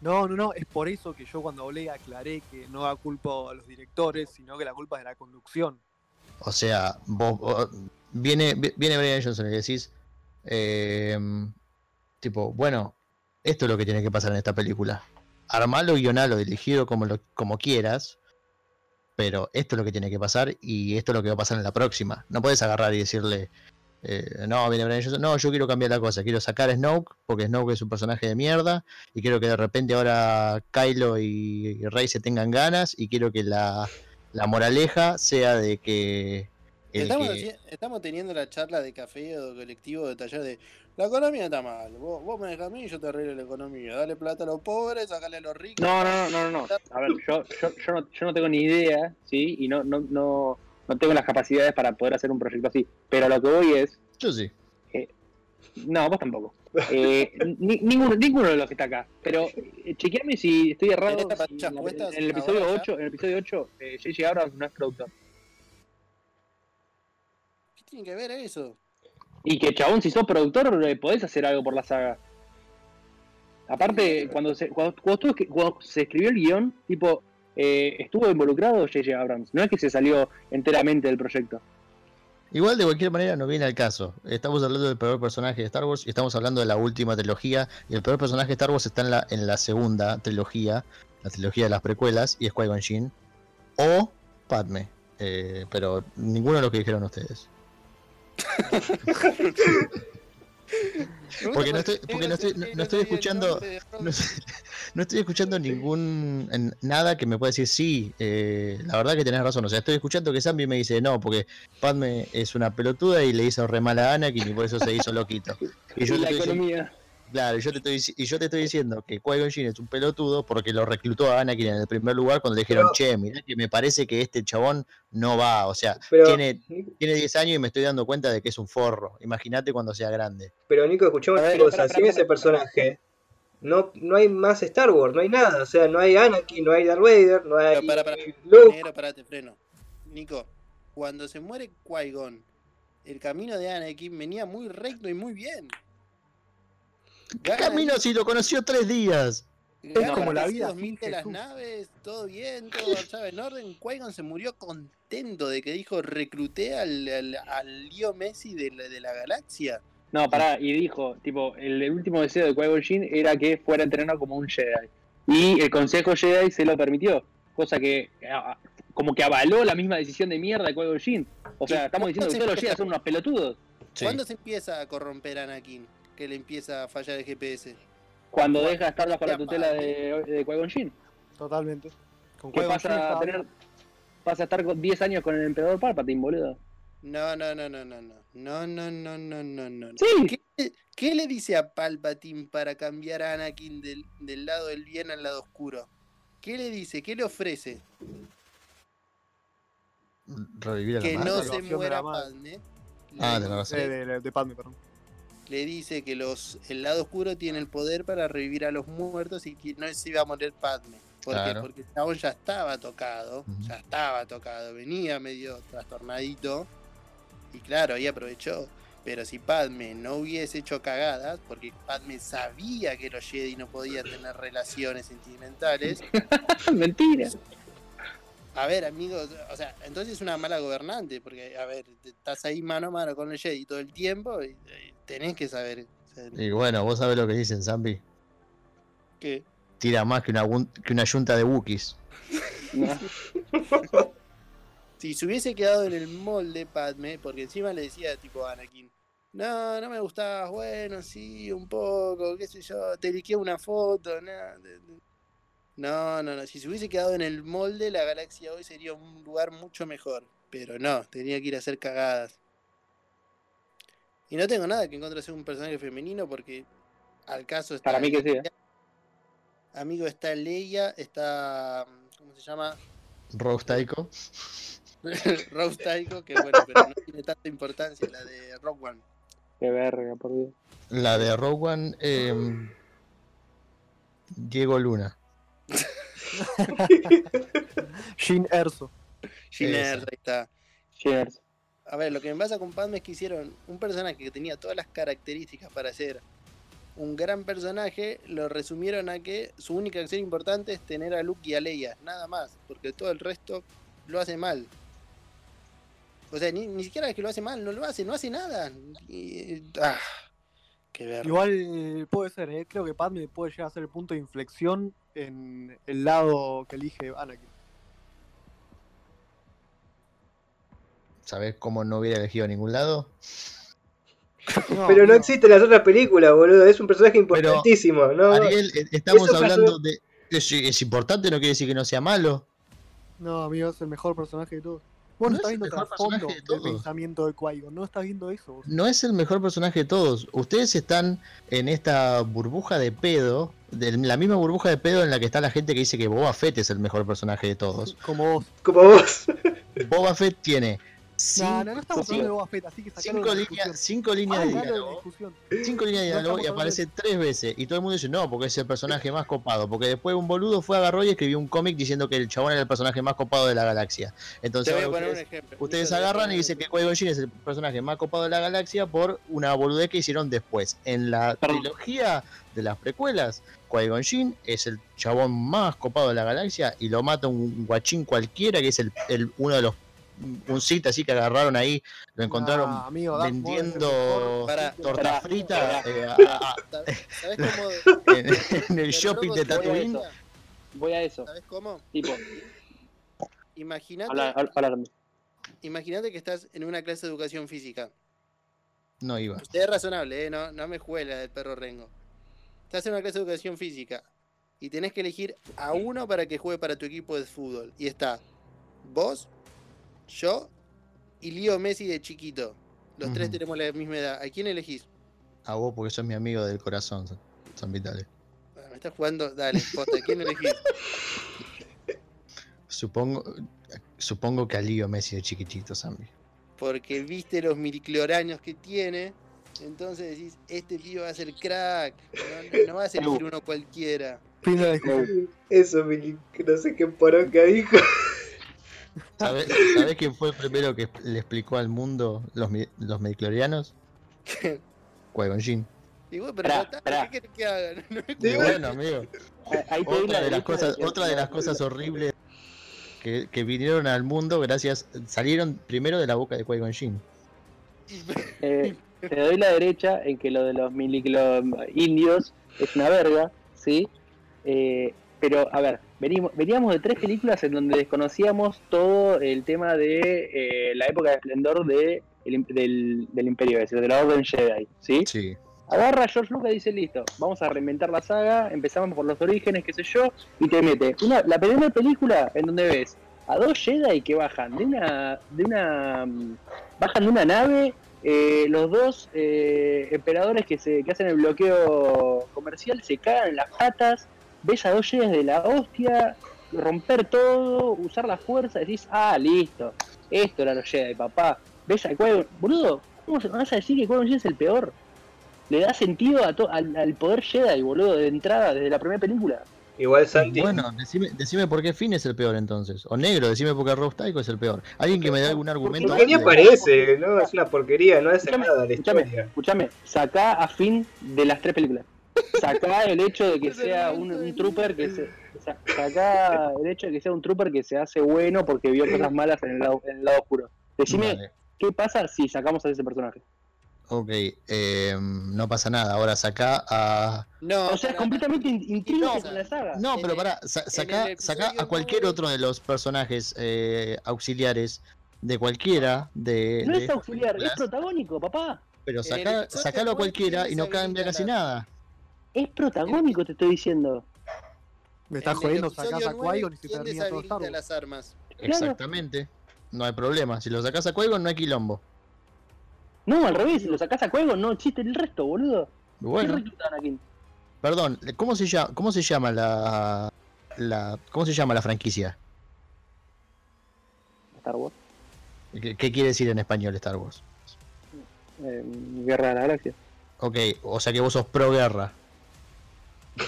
No, no, no, es por eso que yo cuando hablé aclaré que no da culpa a los directores, sino que la culpa es de la conducción. O sea, vos, viene, vi- viene Brian Johnson y decís, eh, tipo, bueno, esto es lo que tiene que pasar en esta película. Armalo, guionalo, dirigido como, lo, como quieras, pero esto es lo que tiene que pasar y esto es lo que va a pasar en la próxima. No puedes agarrar y decirle, eh, no, viene Brian Johnson, no, yo quiero cambiar la cosa, quiero sacar a Snoke, porque Snoke es un personaje de mierda, y quiero que de repente ahora Kylo y Rey se tengan ganas, y quiero que la, la moraleja sea de que... Estamos, que- haci- estamos teniendo la charla de café o colectivo de taller de la economía está mal. Vos, vos me dejas a mí y yo te arreglo la economía. Dale plata a los pobres, sacale a los ricos. No, no, no, no, no. A ver, yo, yo, yo, no, yo no tengo ni idea, ¿sí? Y no, no, no, no tengo las capacidades para poder hacer un proyecto así. Pero lo que voy es, Yo sí. No, vos tampoco. Eh, [laughs] ni- ninguno, ninguno de los que está acá. Pero eh, chequeame si estoy errado. ¿Tenés las si patillas en, la- puestas en el episodio ahora ya? 8, en el episodio 8, eh, J.J. Abrams no es productor. ¿Qué tiene que ver eso? Y que chabón, si sos productor, eh, podés hacer algo por la saga. Aparte, cuando se, cuando, cuando cuando se escribió el guion, tipo, eh, estuvo involucrado J.J. Abrams. No es que se salió enteramente del proyecto. Igual de cualquier manera no viene al caso. Estamos hablando del peor personaje de Star Wars y estamos hablando de la última trilogía. Y el peor personaje de Star Wars está en la, en la segunda trilogía, la trilogía de las precuelas, y es Qui-Gon Jinn. O Padme. Eh, pero ninguno de los que dijeron ustedes. [laughs] Porque no estoy- porque no estoy- no- no estoy escuchando- [laughs] No, estoy escuchando ningún en- nada que me pueda decir sí, eh, la verdad que tenés razón. O sea, estoy escuchando que Zambi me dice no, porque Padme es una pelotuda y le hizo re mala a Anakin y por eso se hizo loquito. [laughs] Y yo, la estoy diciendo, economía. Claro, y yo te estoy, y yo te estoy diciendo que Qui-Gon es un pelotudo porque lo reclutó a Anakin en el primer lugar cuando le dijeron, Pero- che, mirá que me parece que este chabón no va, o sea, Pero, tiene, tiene 10 años y me estoy dando cuenta de que es un forro. Imagínate cuando sea grande. pero Nico, ver, una cosa. Sin ese personaje, no, no hay más Star Wars, no hay nada. O sea, no hay Anakin, no hay Darth Vader, no hay Pero para, para. Luke. Negro, parate, freno. Nico, cuando se muere Qui-Gon, el camino de Anakin venía muy recto y muy bien. ¿Qué Gana camino si lo conoció tres días? gana como la vida 2000 sin de las naves, todo bien, todo [laughs] marchaba en orden. Qui-Gon se murió contento de que dijo recluté al, al, al Leo Messi de la, de la galaxia. No, pará, y dijo, tipo, el, el último deseo de Jinn era que fuera entrenado como un Jedi. Y el Consejo Jedi se lo permitió, cosa que como que avaló la misma decisión de mierda de Jinn. O sea, ¿Y estamos diciendo que todos los Jedi son unos pelotudos. Sí. ¿Cuándo se empieza a corromper Anakin? Que le empieza a fallar el GPS. Cuando deja de estar bajo la tutela de, de Qui-Gon. Totalmente. Con pasa a tener pasa a estar con 10 años con el emperador Palpatine, boludo. No, no, no, no, no, no. No, no, no, no, no, no. Sí. ¿Qué, qué le dice a Palpatine para cambiar a Anakin del, del lado del bien al lado oscuro? ¿Qué le dice? ¿Qué le ofrece? Revivir a la Que madre. no se de muera la. Padme. Ah, razón. Eh, de, de, de Padme, perdón. Le dice que los, el lado oscuro tiene el poder para revivir a los muertos y que no se iba a morir Padme. ¿Por? Claro. Porque chabón ya estaba tocado, ya estaba tocado, venía medio trastornadito y claro, ahí aprovechó. Pero si Padme no hubiese hecho cagadas, porque Padme sabía que los Jedi no podían tener relaciones sentimentales, [laughs] Mentira. A ver, amigos, o sea, entonces es una mala gobernante, porque, a ver, estás ahí mano a mano con el Jedi todo el tiempo y, y tenés que saber o sea, Y bueno, vos sabés lo que dicen, Zambi. que Tira más que una, que una yunta de Wookiees. [laughs] Si se hubiese quedado en el molde Padme, porque encima le decía tipo a Anakin, no, no me gustabas, bueno, sí, un poco, qué sé yo, te liqué una foto, no, de- no, no, no, si se hubiese quedado en el molde, la galaxia hoy sería un lugar mucho mejor, pero no, tenía que ir a hacer cagadas. Y no tengo nada que en contra de ser un personaje femenino, porque al caso está... Para mí que sí, ¿eh? Amigo, está Leia, está... ¿Cómo se llama? Rose Taiko. [laughs] Rose Taiko, que bueno, pero no tiene tanta importancia la de Rock One. Qué verga, por Dios. La de Rogue One, eh, Diego Luna. [laughs] Shin Erso. Ginner, Esa. ahí está. Cheers. A ver, lo que me pasa con Padme es que hicieron un personaje que tenía todas las características para ser un gran personaje, lo resumieron a que su única acción importante es tener a Luke y a Leia, nada más, porque todo el resto lo hace mal. O sea, ni, ni siquiera es que lo hace mal, no lo hace, no hace nada. Y- ah, qué verga. Igual eh, puede ser, eh, creo que Padme puede llegar a ser el punto de inflexión en el lado que elige Anakin. ¿Sabés cómo no hubiera elegido a ningún lado? Pero no existen las otras películas, boludo. Es un personaje importantísimo. no, Ariel, eh, estamos pasó- hablando de... Es, es importante, no quiere decir que no sea malo. No, amigo, es el mejor personaje de todos. Vos No no, es estás viendo el mejor trasfondo personaje de del pensamiento de Qui-Gon, no estás viendo eso. vos. No es el mejor personaje de todos. Ustedes están en esta burbuja de pedo, de la misma burbuja de pedo en la que está la gente que dice que Boba Fett es el mejor personaje de todos. Como vos. Como vos. Boba Fett tiene No, cinco, no, no estamos hablando de Boba Fett, así que sacalo cinco líneas, discusión. cinco líneas de diálogo. Cinco líneas de No diálogo y aparece tres veces. Y todo el mundo dice, no, porque es el personaje más copado. Porque después un boludo fue, agarró y escribió un cómic diciendo que el chabón era el personaje más copado de la galaxia. Te Entonces voy a ahora poner un ustedes, ejemplo. agarran y dicen que. Qui-Gon es el personaje más copado de la galaxia por una boludez que hicieron después. En la Perdón. trilogía de las precuelas, Qui-Gon Jinn es el chabón más copado de la galaxia y lo mata un guachín cualquiera que es el, el- uno de los un sitio así que agarraron ahí, lo encontraron Ah, amigo, vendiendo. Para- torta frita eh, [laughs] en, en el shopping de Tatooine. Voy a eso. ¿Sabes cómo? Tipo, Imagínate, que estás en una clase de educación física. No iba. Usted es razonable, ¿eh? no, no me juega del perro rengo. Estás en una clase de educación física y tenés que elegir a uno para que juegue para tu equipo de fútbol. Y está vos, yo y Leo Messi de chiquito. Los tres tenemos la misma edad. ¿A quién elegís? A vos porque sos mi amigo del corazón, San- San Vitale. Ah, Me estás jugando. Dale, posta, ¿quién elegís? [laughs] Supongo, supongo que a Lío Messi de chiquitito, Sammy. Porque viste los milicloraños que tiene. Entonces decís, este pibe va a ser crack. No, no va a ser uno cualquiera. Eso, no sé qué poronga dijo. ¿Sabés, sabés quién fue el primero que le explicó al mundo los, los midichlorianos? [laughs] Qui-Gon Jinn. Y bueno, pero Pará, pará. ¿qué querés que hagan? [laughs] No es Y bueno, amigo, Ahí te doy otra la de las cosas, otra de las cosas horribles que, que vinieron al mundo gracias, salieron primero de la boca de Qui-Gon Jinn. Eh, [laughs] te doy la derecha en que lo de los miliclo indios es una verga, ¿sí? Eh, pero, a ver, venimos, veníamos de tres películas en donde desconocíamos todo el tema de eh, la época de esplendor de, el del, del Imperio, es decir, de la Orden Jedi, ¿sí? Sí. Agarra a George Lucas y dice, listo, vamos a reinventar la saga, empezamos por los orígenes, qué sé yo, y te mete una, la primera película en donde ves a dos Jedi que bajan de una, de una, mm, bajan de una nave, eh, los dos eh, emperadores que se, que hacen el bloqueo comercial se cagan en las patas, ves a dos Jedi de la hostia, romper todo, usar la fuerza, decís, ah, listo, esto era los Jedi, papá, ves a Qui-Gon, boludo, ¿cómo se vas a decir que Qui-Gon es el peor? le da sentido a to- al, al poder Jedi, boludo, de entrada, desde la primera película. Igual Santi, Bueno, decime, decime por qué Finn es el peor entonces. O negro, decime por qué Rob Tycho es el peor. Alguien que me dé algún argumento. porque ni aparece, ¿no? Es una porquería, no hace Escuchame, nada la escuchame, historia. escuchame, sacá a Finn de las tres películas. Sacá el hecho de que [laughs] sea un, un trooper que se. sa- Sacá el hecho de que sea un trooper que se hace bueno porque vio cosas malas en el lado, en el lado oscuro. Decime, Vale. ¿qué pasa si sacamos a ese personaje? Ok, eh, no pasa nada. Ahora saca a. No, O sea, es completamente in- intrínseco no, en la saga. No, pero pará, saca, saca a cualquier otro de los personajes eh, auxiliares de cualquiera de. No de es auxiliar, es protagónico, papá. Pero saca, sacalo a cualquiera y no cambia casi nada. Es protagónico, te estoy diciendo. Me estás jodiendo, sacás a Qui-Gon y se ¿quién termina todo Star Wars. las armas? Exactamente. No hay problema. Si lo sacas a Qui-Gon no hay quilombo. No, al revés, si lo sacás a Cuego, no existe el resto, boludo. Bueno, perdón, ¿cómo se llama, cómo se llama la, la. ¿Cómo se llama la franquicia? Star Wars. ¿Qué, qué quiere decir en español Star Wars? Eh, Guerra de la Galaxia. Ok, o sea que vos sos pro guerra.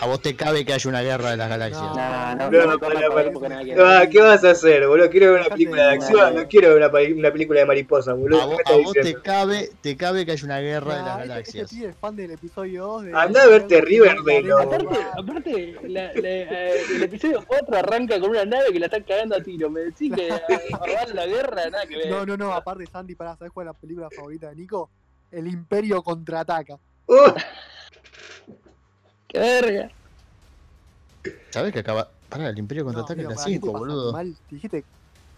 A vos te cabe que haya una guerra de las galaxias. No. No, No, para, ¿Qué vas a hacer, boludo? Quiero ver una película de acción, no quiero ver una, película de mariposa, boludo. A vos, ¿Qué a me vos estás te cabe, te cabe que haya una guerra de las este- galaxias. Este es fan del episodio 2 de... Andá a verte Riverdale, Aparte, aparte la- la- eh, el episodio 4 arranca con una nave que la están cagando a tiro. Me decís que a la guerra, nada que ver. No, no, no, aparte Sandy, pará, ¿sabes cuál es la película favorita de Nico? El Imperio contraataca. Uh, Qué verga. ¿Sabés que acaba. Pará, el Imperio contraataca No, es la amigo, ¿para qué te 5, pasa? boludo. Mal, dijiste...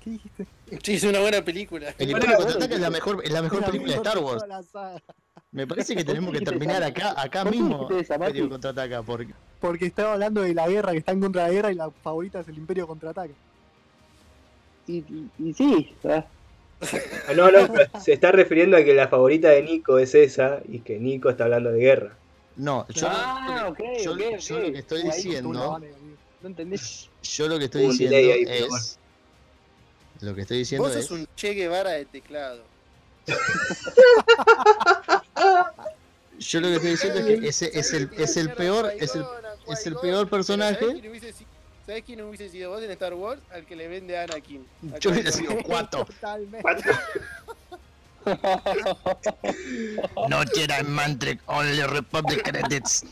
¿Qué dijiste? Sí, es una buena película. El Imperio contraataca es la mejor, es la mejor Es la película de Star de Wars. Me parece que tenemos que terminar acá, acá ¿Por qué mismo. esa, Mati? Imperio contraataca, porque. Porque estaba hablando de la guerra, que están contra la guerra y la favorita es el Imperio contraataca. Y, y, y sí, ah, [laughs] no, no, se está refiriendo a que la favorita de Nico es esa y que Nico está hablando de guerra. No, yo, Ah, lo, yo, ok, yo ok. lo que estoy diciendo. no entendés. Yo lo que estoy diciendo ahí, bueno. es. Lo que estoy diciendo Vos es. sos un Che Guevara de teclado. [laughs] Yo lo que estoy diciendo es que ese es el, es el peor, es el, es el peor personaje. ¿Sabés quién, hubiese, si- ¿Sabés quién hubiese sido vos en Star Wars? Al que le vende a Anakin. Yo hubiera sido cuatro. [laughs] Totalmente. [laughs] No Jedi Mantric, only Republic credits.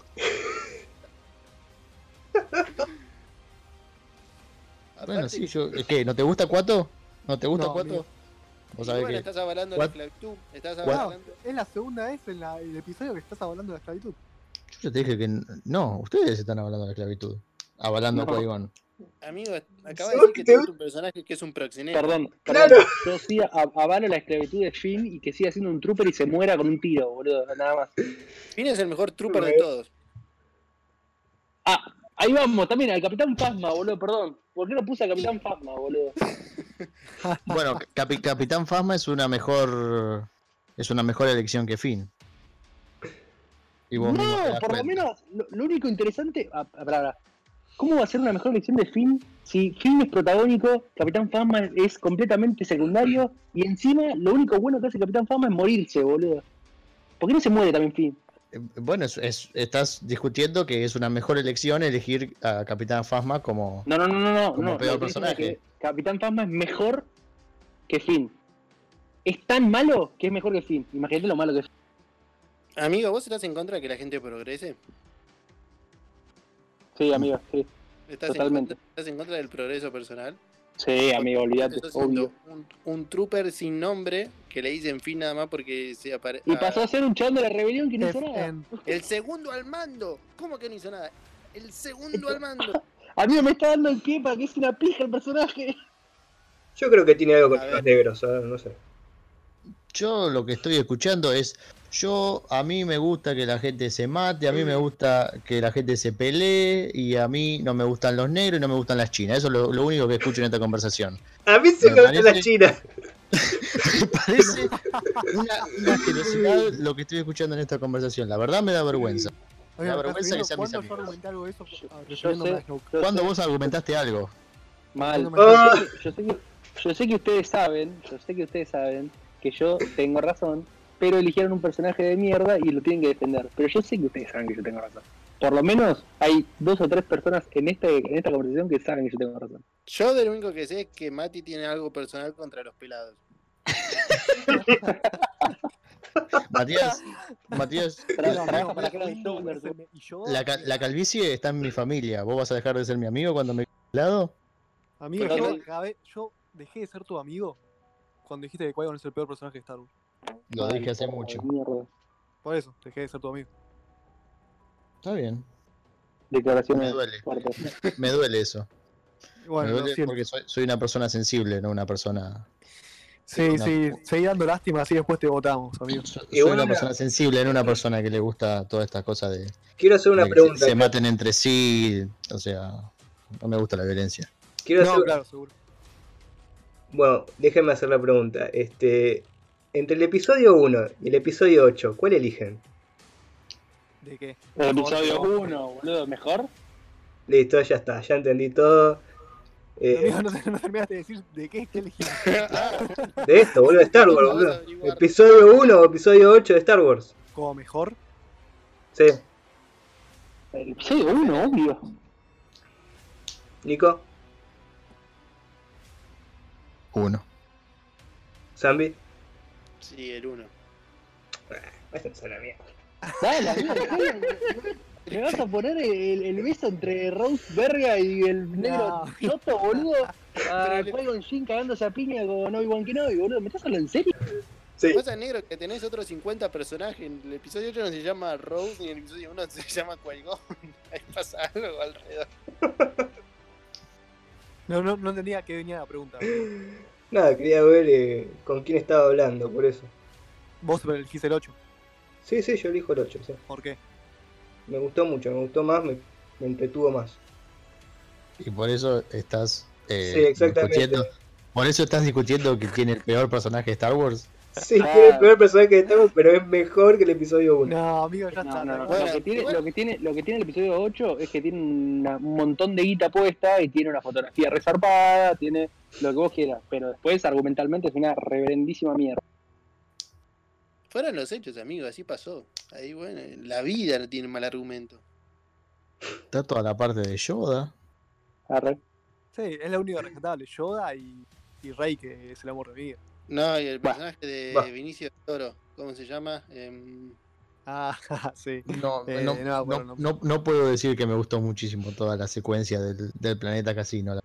Bueno, sí, yo. [laughs] ¿Qué? ¿No te gusta Cuato? ¿No te gusta No, Cuato? amigo. Vos y sabés bueno, que. estás avalando What? la esclavitud. Estás What? No, avalando. es la segunda vez en la- el episodio que estás hablando de la esclavitud. Yo ya te dije que. No, ustedes están hablando de la esclavitud. Avalando No. a Qui-Gon. Amigo, acaba de decir que te te gusta- gusta un personaje que es un proxeneta. Perdón, Claro. Yo sí avalo la esclavitud de Finn y que siga siendo un trooper y se muera con un tiro, boludo, nada más. Finn es el mejor trooper de todos. Ah, ahí vamos, también al Capitán Phasma, boludo, perdón. ¿Por qué no puse al Capitán Phasma, boludo? [laughs] Bueno, Capi- Capitán Fasma es una mejor. Es una mejor elección que Finn. Y vos No, por lo menos, lo, lo único interesante. ah, ah. ¿Cómo va a ser una mejor elección de Finn si Finn es protagónico, Capitán Phasma es completamente secundario [clears throat] y encima lo único bueno que hace Capitán Phasma es morirse, boludo? ¿Por qué no se muere también Finn? Eh, Bueno, es, es- estás discutiendo que es una mejor elección elegir a Capitán Phasma como. No, no, no, no, no. Como no, peor personaje. que Capitán Phasma es mejor que Finn. Es tan malo que es mejor que Finn. Imagínate lo malo que es. Amigo, ¿vos estás en contra de que la gente progrese? Sí, amigo, sí. ¿Estás, Totalmente. En contra, ¿Estás en contra del progreso personal? Sí, amigo, olvídate, obvio. Un, un trooper sin nombre que le dicen fin nada más porque se aparece. Y pasó a ser un chabón de la rebelión que no hizo nada. El segundo al mando. ¿Cómo que no hizo nada? El segundo al mando. [laughs] Amigo, me está dando el pie para que es una pija el personaje. Yo creo que tiene algo con A los negros, ¿sabes? no sé. Yo lo que estoy escuchando es. Yo, a mí me gusta que la gente se mate, a mí me gusta que la gente se pelee, y a mí no me gustan los negros y no me gustan las chinas. Eso es lo, lo único que escucho en esta conversación. A mí se Me me gusta la parece- China. [laughs] Me parece una, una asquerosidad lo que estoy escuchando en esta conversación. La verdad me da vergüenza. Oigan, La vergüenza que ¿estás sean mis amigos. argumenté algo de eso? Yo- yo refiriéndome sé. a Snoke. Yo ¿Cuándo sé- vos argumentaste algo? Mal. Me Ah. Yo sé, que, yo sé que ustedes saben, yo sé que ustedes saben que yo tengo razón, pero eligieron un personaje de mierda y lo tienen que defender. Pero yo sé que ustedes saben que yo tengo razón. Por lo menos hay dos o tres personas en este en esta conversación que saben que yo tengo razón. Yo de lo único que sé es que Mati tiene algo personal contra los pelados. [laughs] Matías, Matías, la, ca- la calvicie está en mi familia. ¿Vos vas a dejar de ser mi amigo cuando me lado? Amigo, yo dejé de ser tu amigo cuando dijiste que Qui-Gon es el peor personaje de Star Wars. Lo dije hace mucho. mierda. Por eso, dejé de ser tu amigo. Está bien. Declaraciones Me duele. fuertes. [laughs] Me duele eso. Bueno, me duele porque soy, soy una persona sensible, no una persona. Sí, sí, seguí dando lástima, así después te votamos, amigo. Soy una una- persona sensible, no una persona que le gusta todas estas cosas de, Quiero hacer una de que se- pregunta. se maten entre sí. O sea, no me gusta la violencia. Quiero No, hacer... claro, seguro. Bueno, déjenme hacer la pregunta. Este, entre el episodio 1 y el episodio 8, ¿cuál eligen? ¿De qué? El episodio no. 1, boludo, mejor. Listo, ya está, ya entendí todo. Eh, no, te- no terminaste de decir de qué, qué elegiste. [laughs] de esto, boludo, de Star Wars, boludo. Episodio 1 o episodio 8 de Star Wars. Como mejor. Sí, El episodio 1, obvio. Nico, Uno. Zambi. Sí, el uno. Váyanse a la mierda. Dale, ¿qué? ¿Me vas a poner el, el beso entre Rose Verga y el negro No. Choto, boludo? A le- Qui-Gon Jinn cagándose a piña con Obi-Wan Kenobi, boludo. ¿Me estás hablando en serio? Sí, Pasa negro que tenés otros 50 personajes. En el episodio 8 no se llama Rose ni en el episodio 1 se llama Qui-Gon. [laughs] Ahí pasa algo alrededor. [laughs] No, no, no entendía que venía la pregunta. Nada, quería ver eh, con quién estaba hablando, por eso. Vos elegiste el 8. Sí, sí, yo elijo el 8, sí. ¿Por qué? Me gustó mucho, me gustó más, me, me entretuvo más. Y por eso estás eh, Sí, exactamente. discutiendo. Por eso estás discutiendo que tiene el peor personaje de Star Wars. Sí, Ah. tiene el peor personaje Star Wars, pero es mejor que el episodio 1. No, amigo, ya No, está. no, no. Bueno, lo, que tiene, lo, que tiene, lo que tiene el episodio 8 es que tiene una- un montón de guita puesta y tiene una fotografía resarpada, tiene lo que vos quieras, pero después argumentalmente es una reverendísima mierda. Fueron los hechos, amigo, así pasó. Ahí, bueno, la vida no tiene mal argumento. Está toda la parte de Yoda. Arre. Sí, es la única rescatable. Yoda y, y Rey, que es el amor de vida. No, y el Bah, personaje de bah. Vinicio del Toro, ¿cómo se llama? Em, Ah, [laughs] sí. No, Eh, no, acuerdo no- nombre. no- no puedo decir que me gustó muchísimo toda la secuencia del, del planeta casino. la-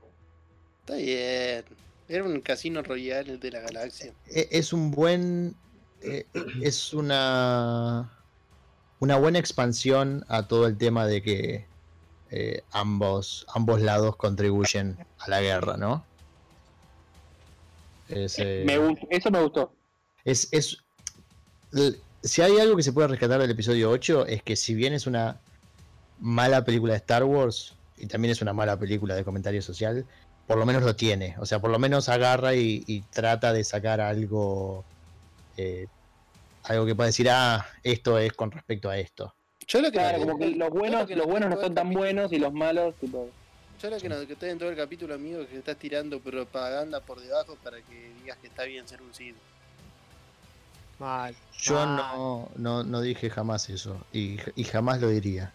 está bien. Era un casino royal de la galaxia. E- Es un buen. eh, Es una. Una buena expansión a todo el tema de que eh, ambos, ambos lados contribuyen a la guerra, ¿no? Es, eh, Me eso me gustó. es, es- si hay algo que se puede rescatar del episodio 8 es que si bien es una mala película de Star Wars y también es una mala película de comentario social, por lo menos lo tiene. O sea, por lo menos agarra y, y trata de sacar algo, eh, algo que pueda decir, ah, esto es con respecto a esto. Yo lo que Claro, como que los lo buenos, que los buenos en no son tan buenos y los malos, tipo. Yo lo que noté en todo el capítulo, amigo, que estás tirando propaganda por debajo para que digas que está bien ser un Sith. Mal. Yo mal. no, no, no dije jamás eso y, y jamás lo diría.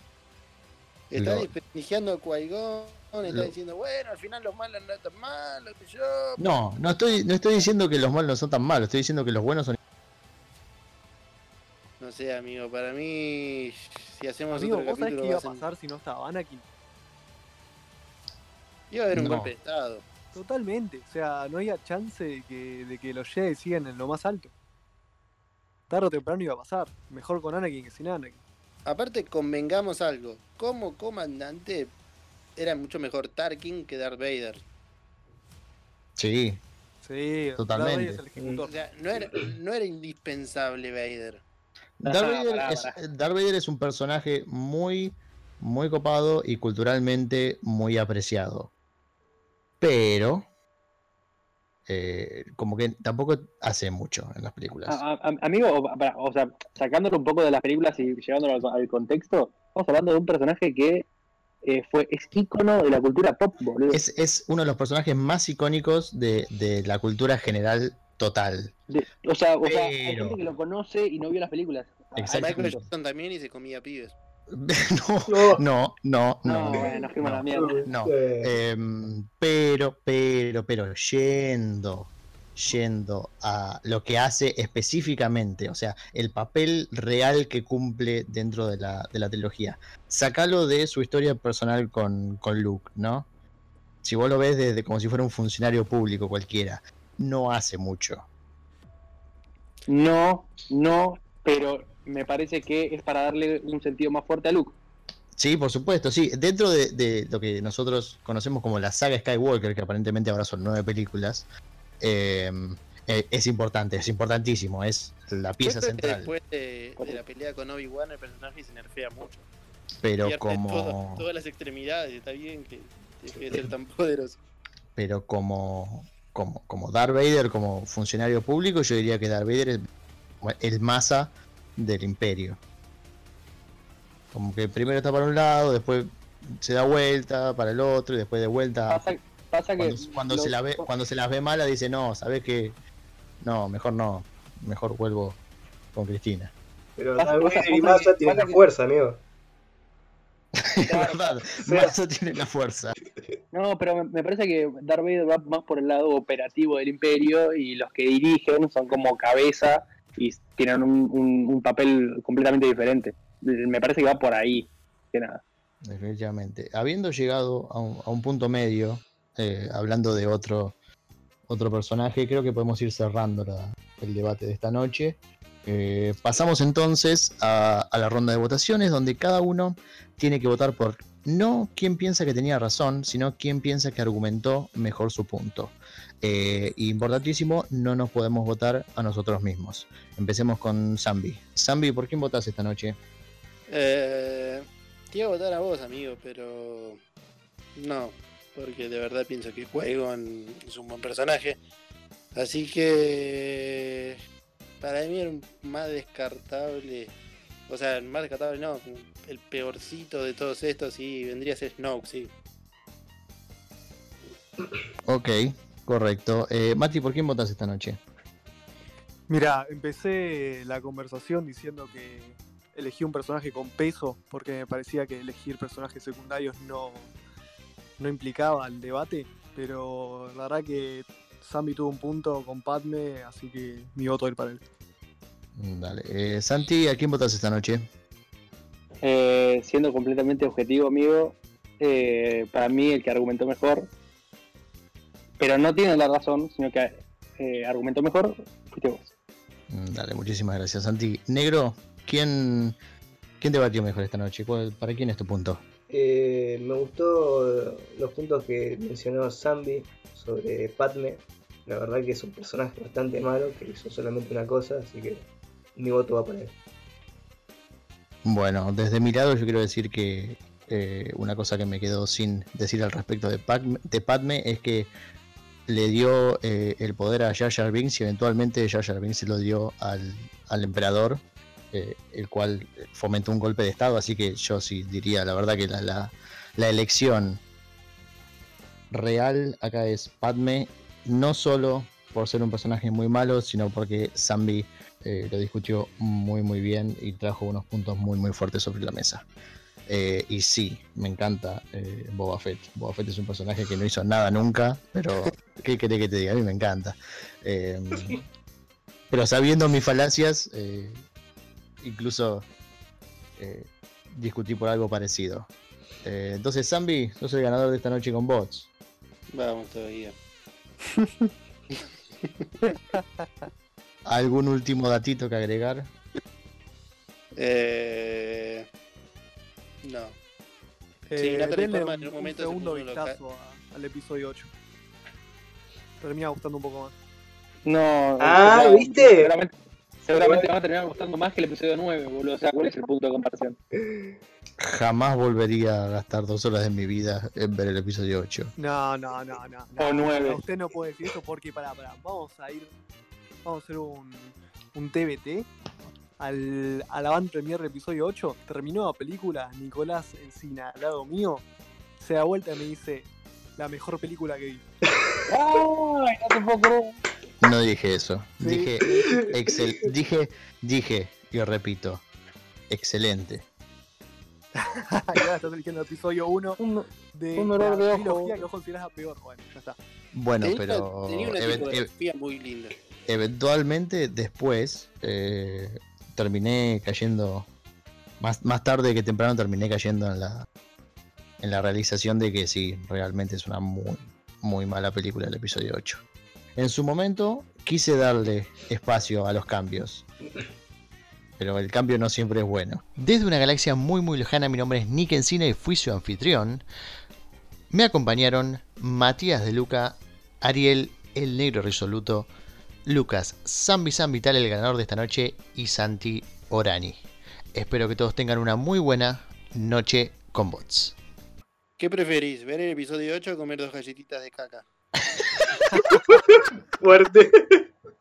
Está Lo- desprestigiando a Qui-Gon, está Lo- diciendo, bueno, al final los malos no están malos, que yo... No, no estoy, no estoy diciendo que los malos no son tan malos, estoy diciendo que los buenos son... No sé, amigo, para mí, si hacemos Amigo, otro ¿vos sabés capítulo, qué iba a pasar si no estaba Anakin? Iba a haber un No. golpe de estado. Totalmente. O sea, no había chance de que, de que los Jedi sigan en lo más alto. Tarde o temprano iba a pasar. Mejor con Anakin que sin Anakin. Aparte, convengamos algo, como comandante era mucho mejor Tarkin que Darth Vader. Sí, Sí, Totalmente. Darth Vader es el. O sea, no era, no era indispensable Vader. Darth Vader, es. Darth Vader es un personaje muy, muy copado y culturalmente muy apreciado. Pero, eh, como que tampoco hace mucho en las películas. A- a- amigo, o, pará, o sea, sacándolo un poco de las películas y llevándolo al, al contexto, estamos hablando de un personaje que eh, fue, es ícono de la cultura pop, boludo. Es, es uno de los personajes más icónicos de, de la cultura general total. De- o sea, o sea, hay gente que lo conoce y no vio las películas. A-. Michael. Jackson también y se comía pibes. [laughs] no, no, no, No, no. bueno, nos fuimos a la no. mierda. No, Eh, Em, pero, pero, pero, yendo, yendo a lo que hace específicamente, o sea, el papel real que cumple dentro de la, de la trilogía. Sacalo de su historia personal con, con Luke, ¿no? Si vos lo ves desde como si fuera un funcionario público cualquiera, no hace mucho. No, no, pero me parece que es para darle un sentido más fuerte a Luke. Sí, por supuesto, sí. Dentro de, de lo que nosotros conocemos como la saga Skywalker, que aparentemente ahora son nueve películas, eh, eh, es importante, es importantísimo, es la pieza Yo creo que central. después de, de la pelea con Obi-Wan, el personaje se nerfea mucho. Pero Pierde todo- como, todas las extremidades, está bien que deje de ser tan poderoso. pero como, como, como Darth Vader, como funcionario público, yo diría que Darth Vader es el masa del imperio. Como que primero está para un lado, después se da vuelta para el otro y después de vuelta Pasa, pasa que. cuando, cuando los- se la ve, cuando se las ve malas dice no, sabes que no, mejor no, mejor vuelvo con Cristina. pero pasa- tienen pasa la que- fuerza, amigo. [laughs] Es verdad, [laughs] Massa tiene la fuerza. No, pero me, me parece que Darth Vader va más por el lado operativo del imperio y los que dirigen son como cabeza y tienen un, un- un papel completamente diferente. Me parece que va por ahí, que nada. Definitivamente. Habiendo llegado a un, punto medio, eh, hablando de otro, otro personaje, creo que podemos ir cerrando la- el debate de esta noche. Eh, pasamos entonces a, a la ronda de votaciones, donde cada uno tiene que votar por no quién piensa que tenía razón, sino quién piensa que argumentó mejor su punto. Eh, importantísimo, no nos podemos votar a nosotros mismos. Empecemos con Zambi. Zambi, ¿por quién votas esta noche? Eh, te iba a votar a vos, amigo, pero no, porque de verdad pienso que Qui-Gon es un buen personaje. Así que para mí era más descartable, o sea, el más descartable no, el peorcito de todos estos y vendría a ser Snoke, sí. Ok, correcto. Eh, Mati, ¿por quién votas esta noche? Mira, empecé la conversación diciendo que elegí un personaje con peso porque me parecía que elegir personajes secundarios no, no implicaba el debate, pero la verdad que Sammy tuvo un punto con Padme, así que mi voto ir para él. Dale. Eh, Santi, ¿a quién votas esta noche? Eh, siendo completamente objetivo, amigo, eh, para mí el que argumentó mejor, pero no tiene la razón, sino que eh, argumentó mejor, fuiste vos. Mm, Dale, muchísimas gracias, Santi. Negro, ¿quién, quién debatió mejor esta noche? ¿Cuál- ¿Para quién es tu punto? Eh, me gustó los puntos que mencionó Zambi sobre Padme. La verdad que es un personaje bastante malo que hizo solamente una cosa, así que mi voto va para él. Bueno, desde mi lado yo quiero decir que eh, una cosa que me quedó sin decir al respecto de Padme, de Padme es que le dio eh, el poder a Jar Jar y eventualmente Jar Jar se lo dio al, al emperador eh, el cual fomentó un golpe de Estado, así que yo sí diría, la verdad que la, la, la elección real acá es Padme, no solo por ser un personaje muy malo, sino porque Zambi eh, lo discutió muy muy bien y trajo unos puntos muy muy fuertes sobre la mesa. Eh, y sí, me encanta eh, Boba Fett. Boba Fett es un personaje que no hizo nada nunca, pero [laughs] ¿qué querés que te diga? A mí me encanta. Eh, [laughs] pero sabiendo mis falacias, eh, incluso eh, discutí por algo parecido. Eh, entonces, Zambi, sos el ganador de esta noche con bots. Vamos todavía. [laughs] ¿Algún último datito que agregar? Eh... No. Sí, Eh, Natalie denle Portman un, en un un momento se segundo vistazo a- al episodio 8. Termina gustando un poco más. No. Ah, no, ¿viste? Seguramente, seguramente me va a terminar gustando más que el episodio 9, boludo. O sea, ¿cuál es el punto de comparación? Jamás volvería a gastar dos horas de mi vida en ver el episodio 8. No, no, no, no. no. O nueve. Usted no puede decir eso porque, pará, pará. Vamos a ir. Vamos a hacer un, un TBT. Al, al avant premier del episodio 8, terminó la película. Nicolás Encina, al lado mío, se da vuelta y me dice: La mejor película que vi. [laughs] ¡Ay, no te puedo creer! No dije eso. Sí. Dije, excel, dije, dije, y repito, excelente. [laughs] y ahora estás eligiendo el episodio 1 Un, de Un la dolor de ojo. trilogía que vos considerás la peor. Bueno, ya está. Bueno, tenía, pero tenía una tipografía muy linda. eventualmente después eh, terminé cayendo más, más tarde que temprano terminé cayendo en la en la realización de que sí realmente es una muy muy mala película el episodio 8 en su momento quise darle espacio a los cambios pero el cambio no siempre es bueno. Desde una galaxia muy muy lejana mi nombre es Nick Encina y fui su anfitrión. Me acompañaron Matías de Luca Ariel el negro resoluto Lucas Zambi Vital, el ganador de esta noche, y Santi Orani. Espero que todos tengan una muy buena noche con bots. ¿Qué preferís? ¿Ver el episodio 8 o comer dos galletitas de caca? [laughs] Fuerte.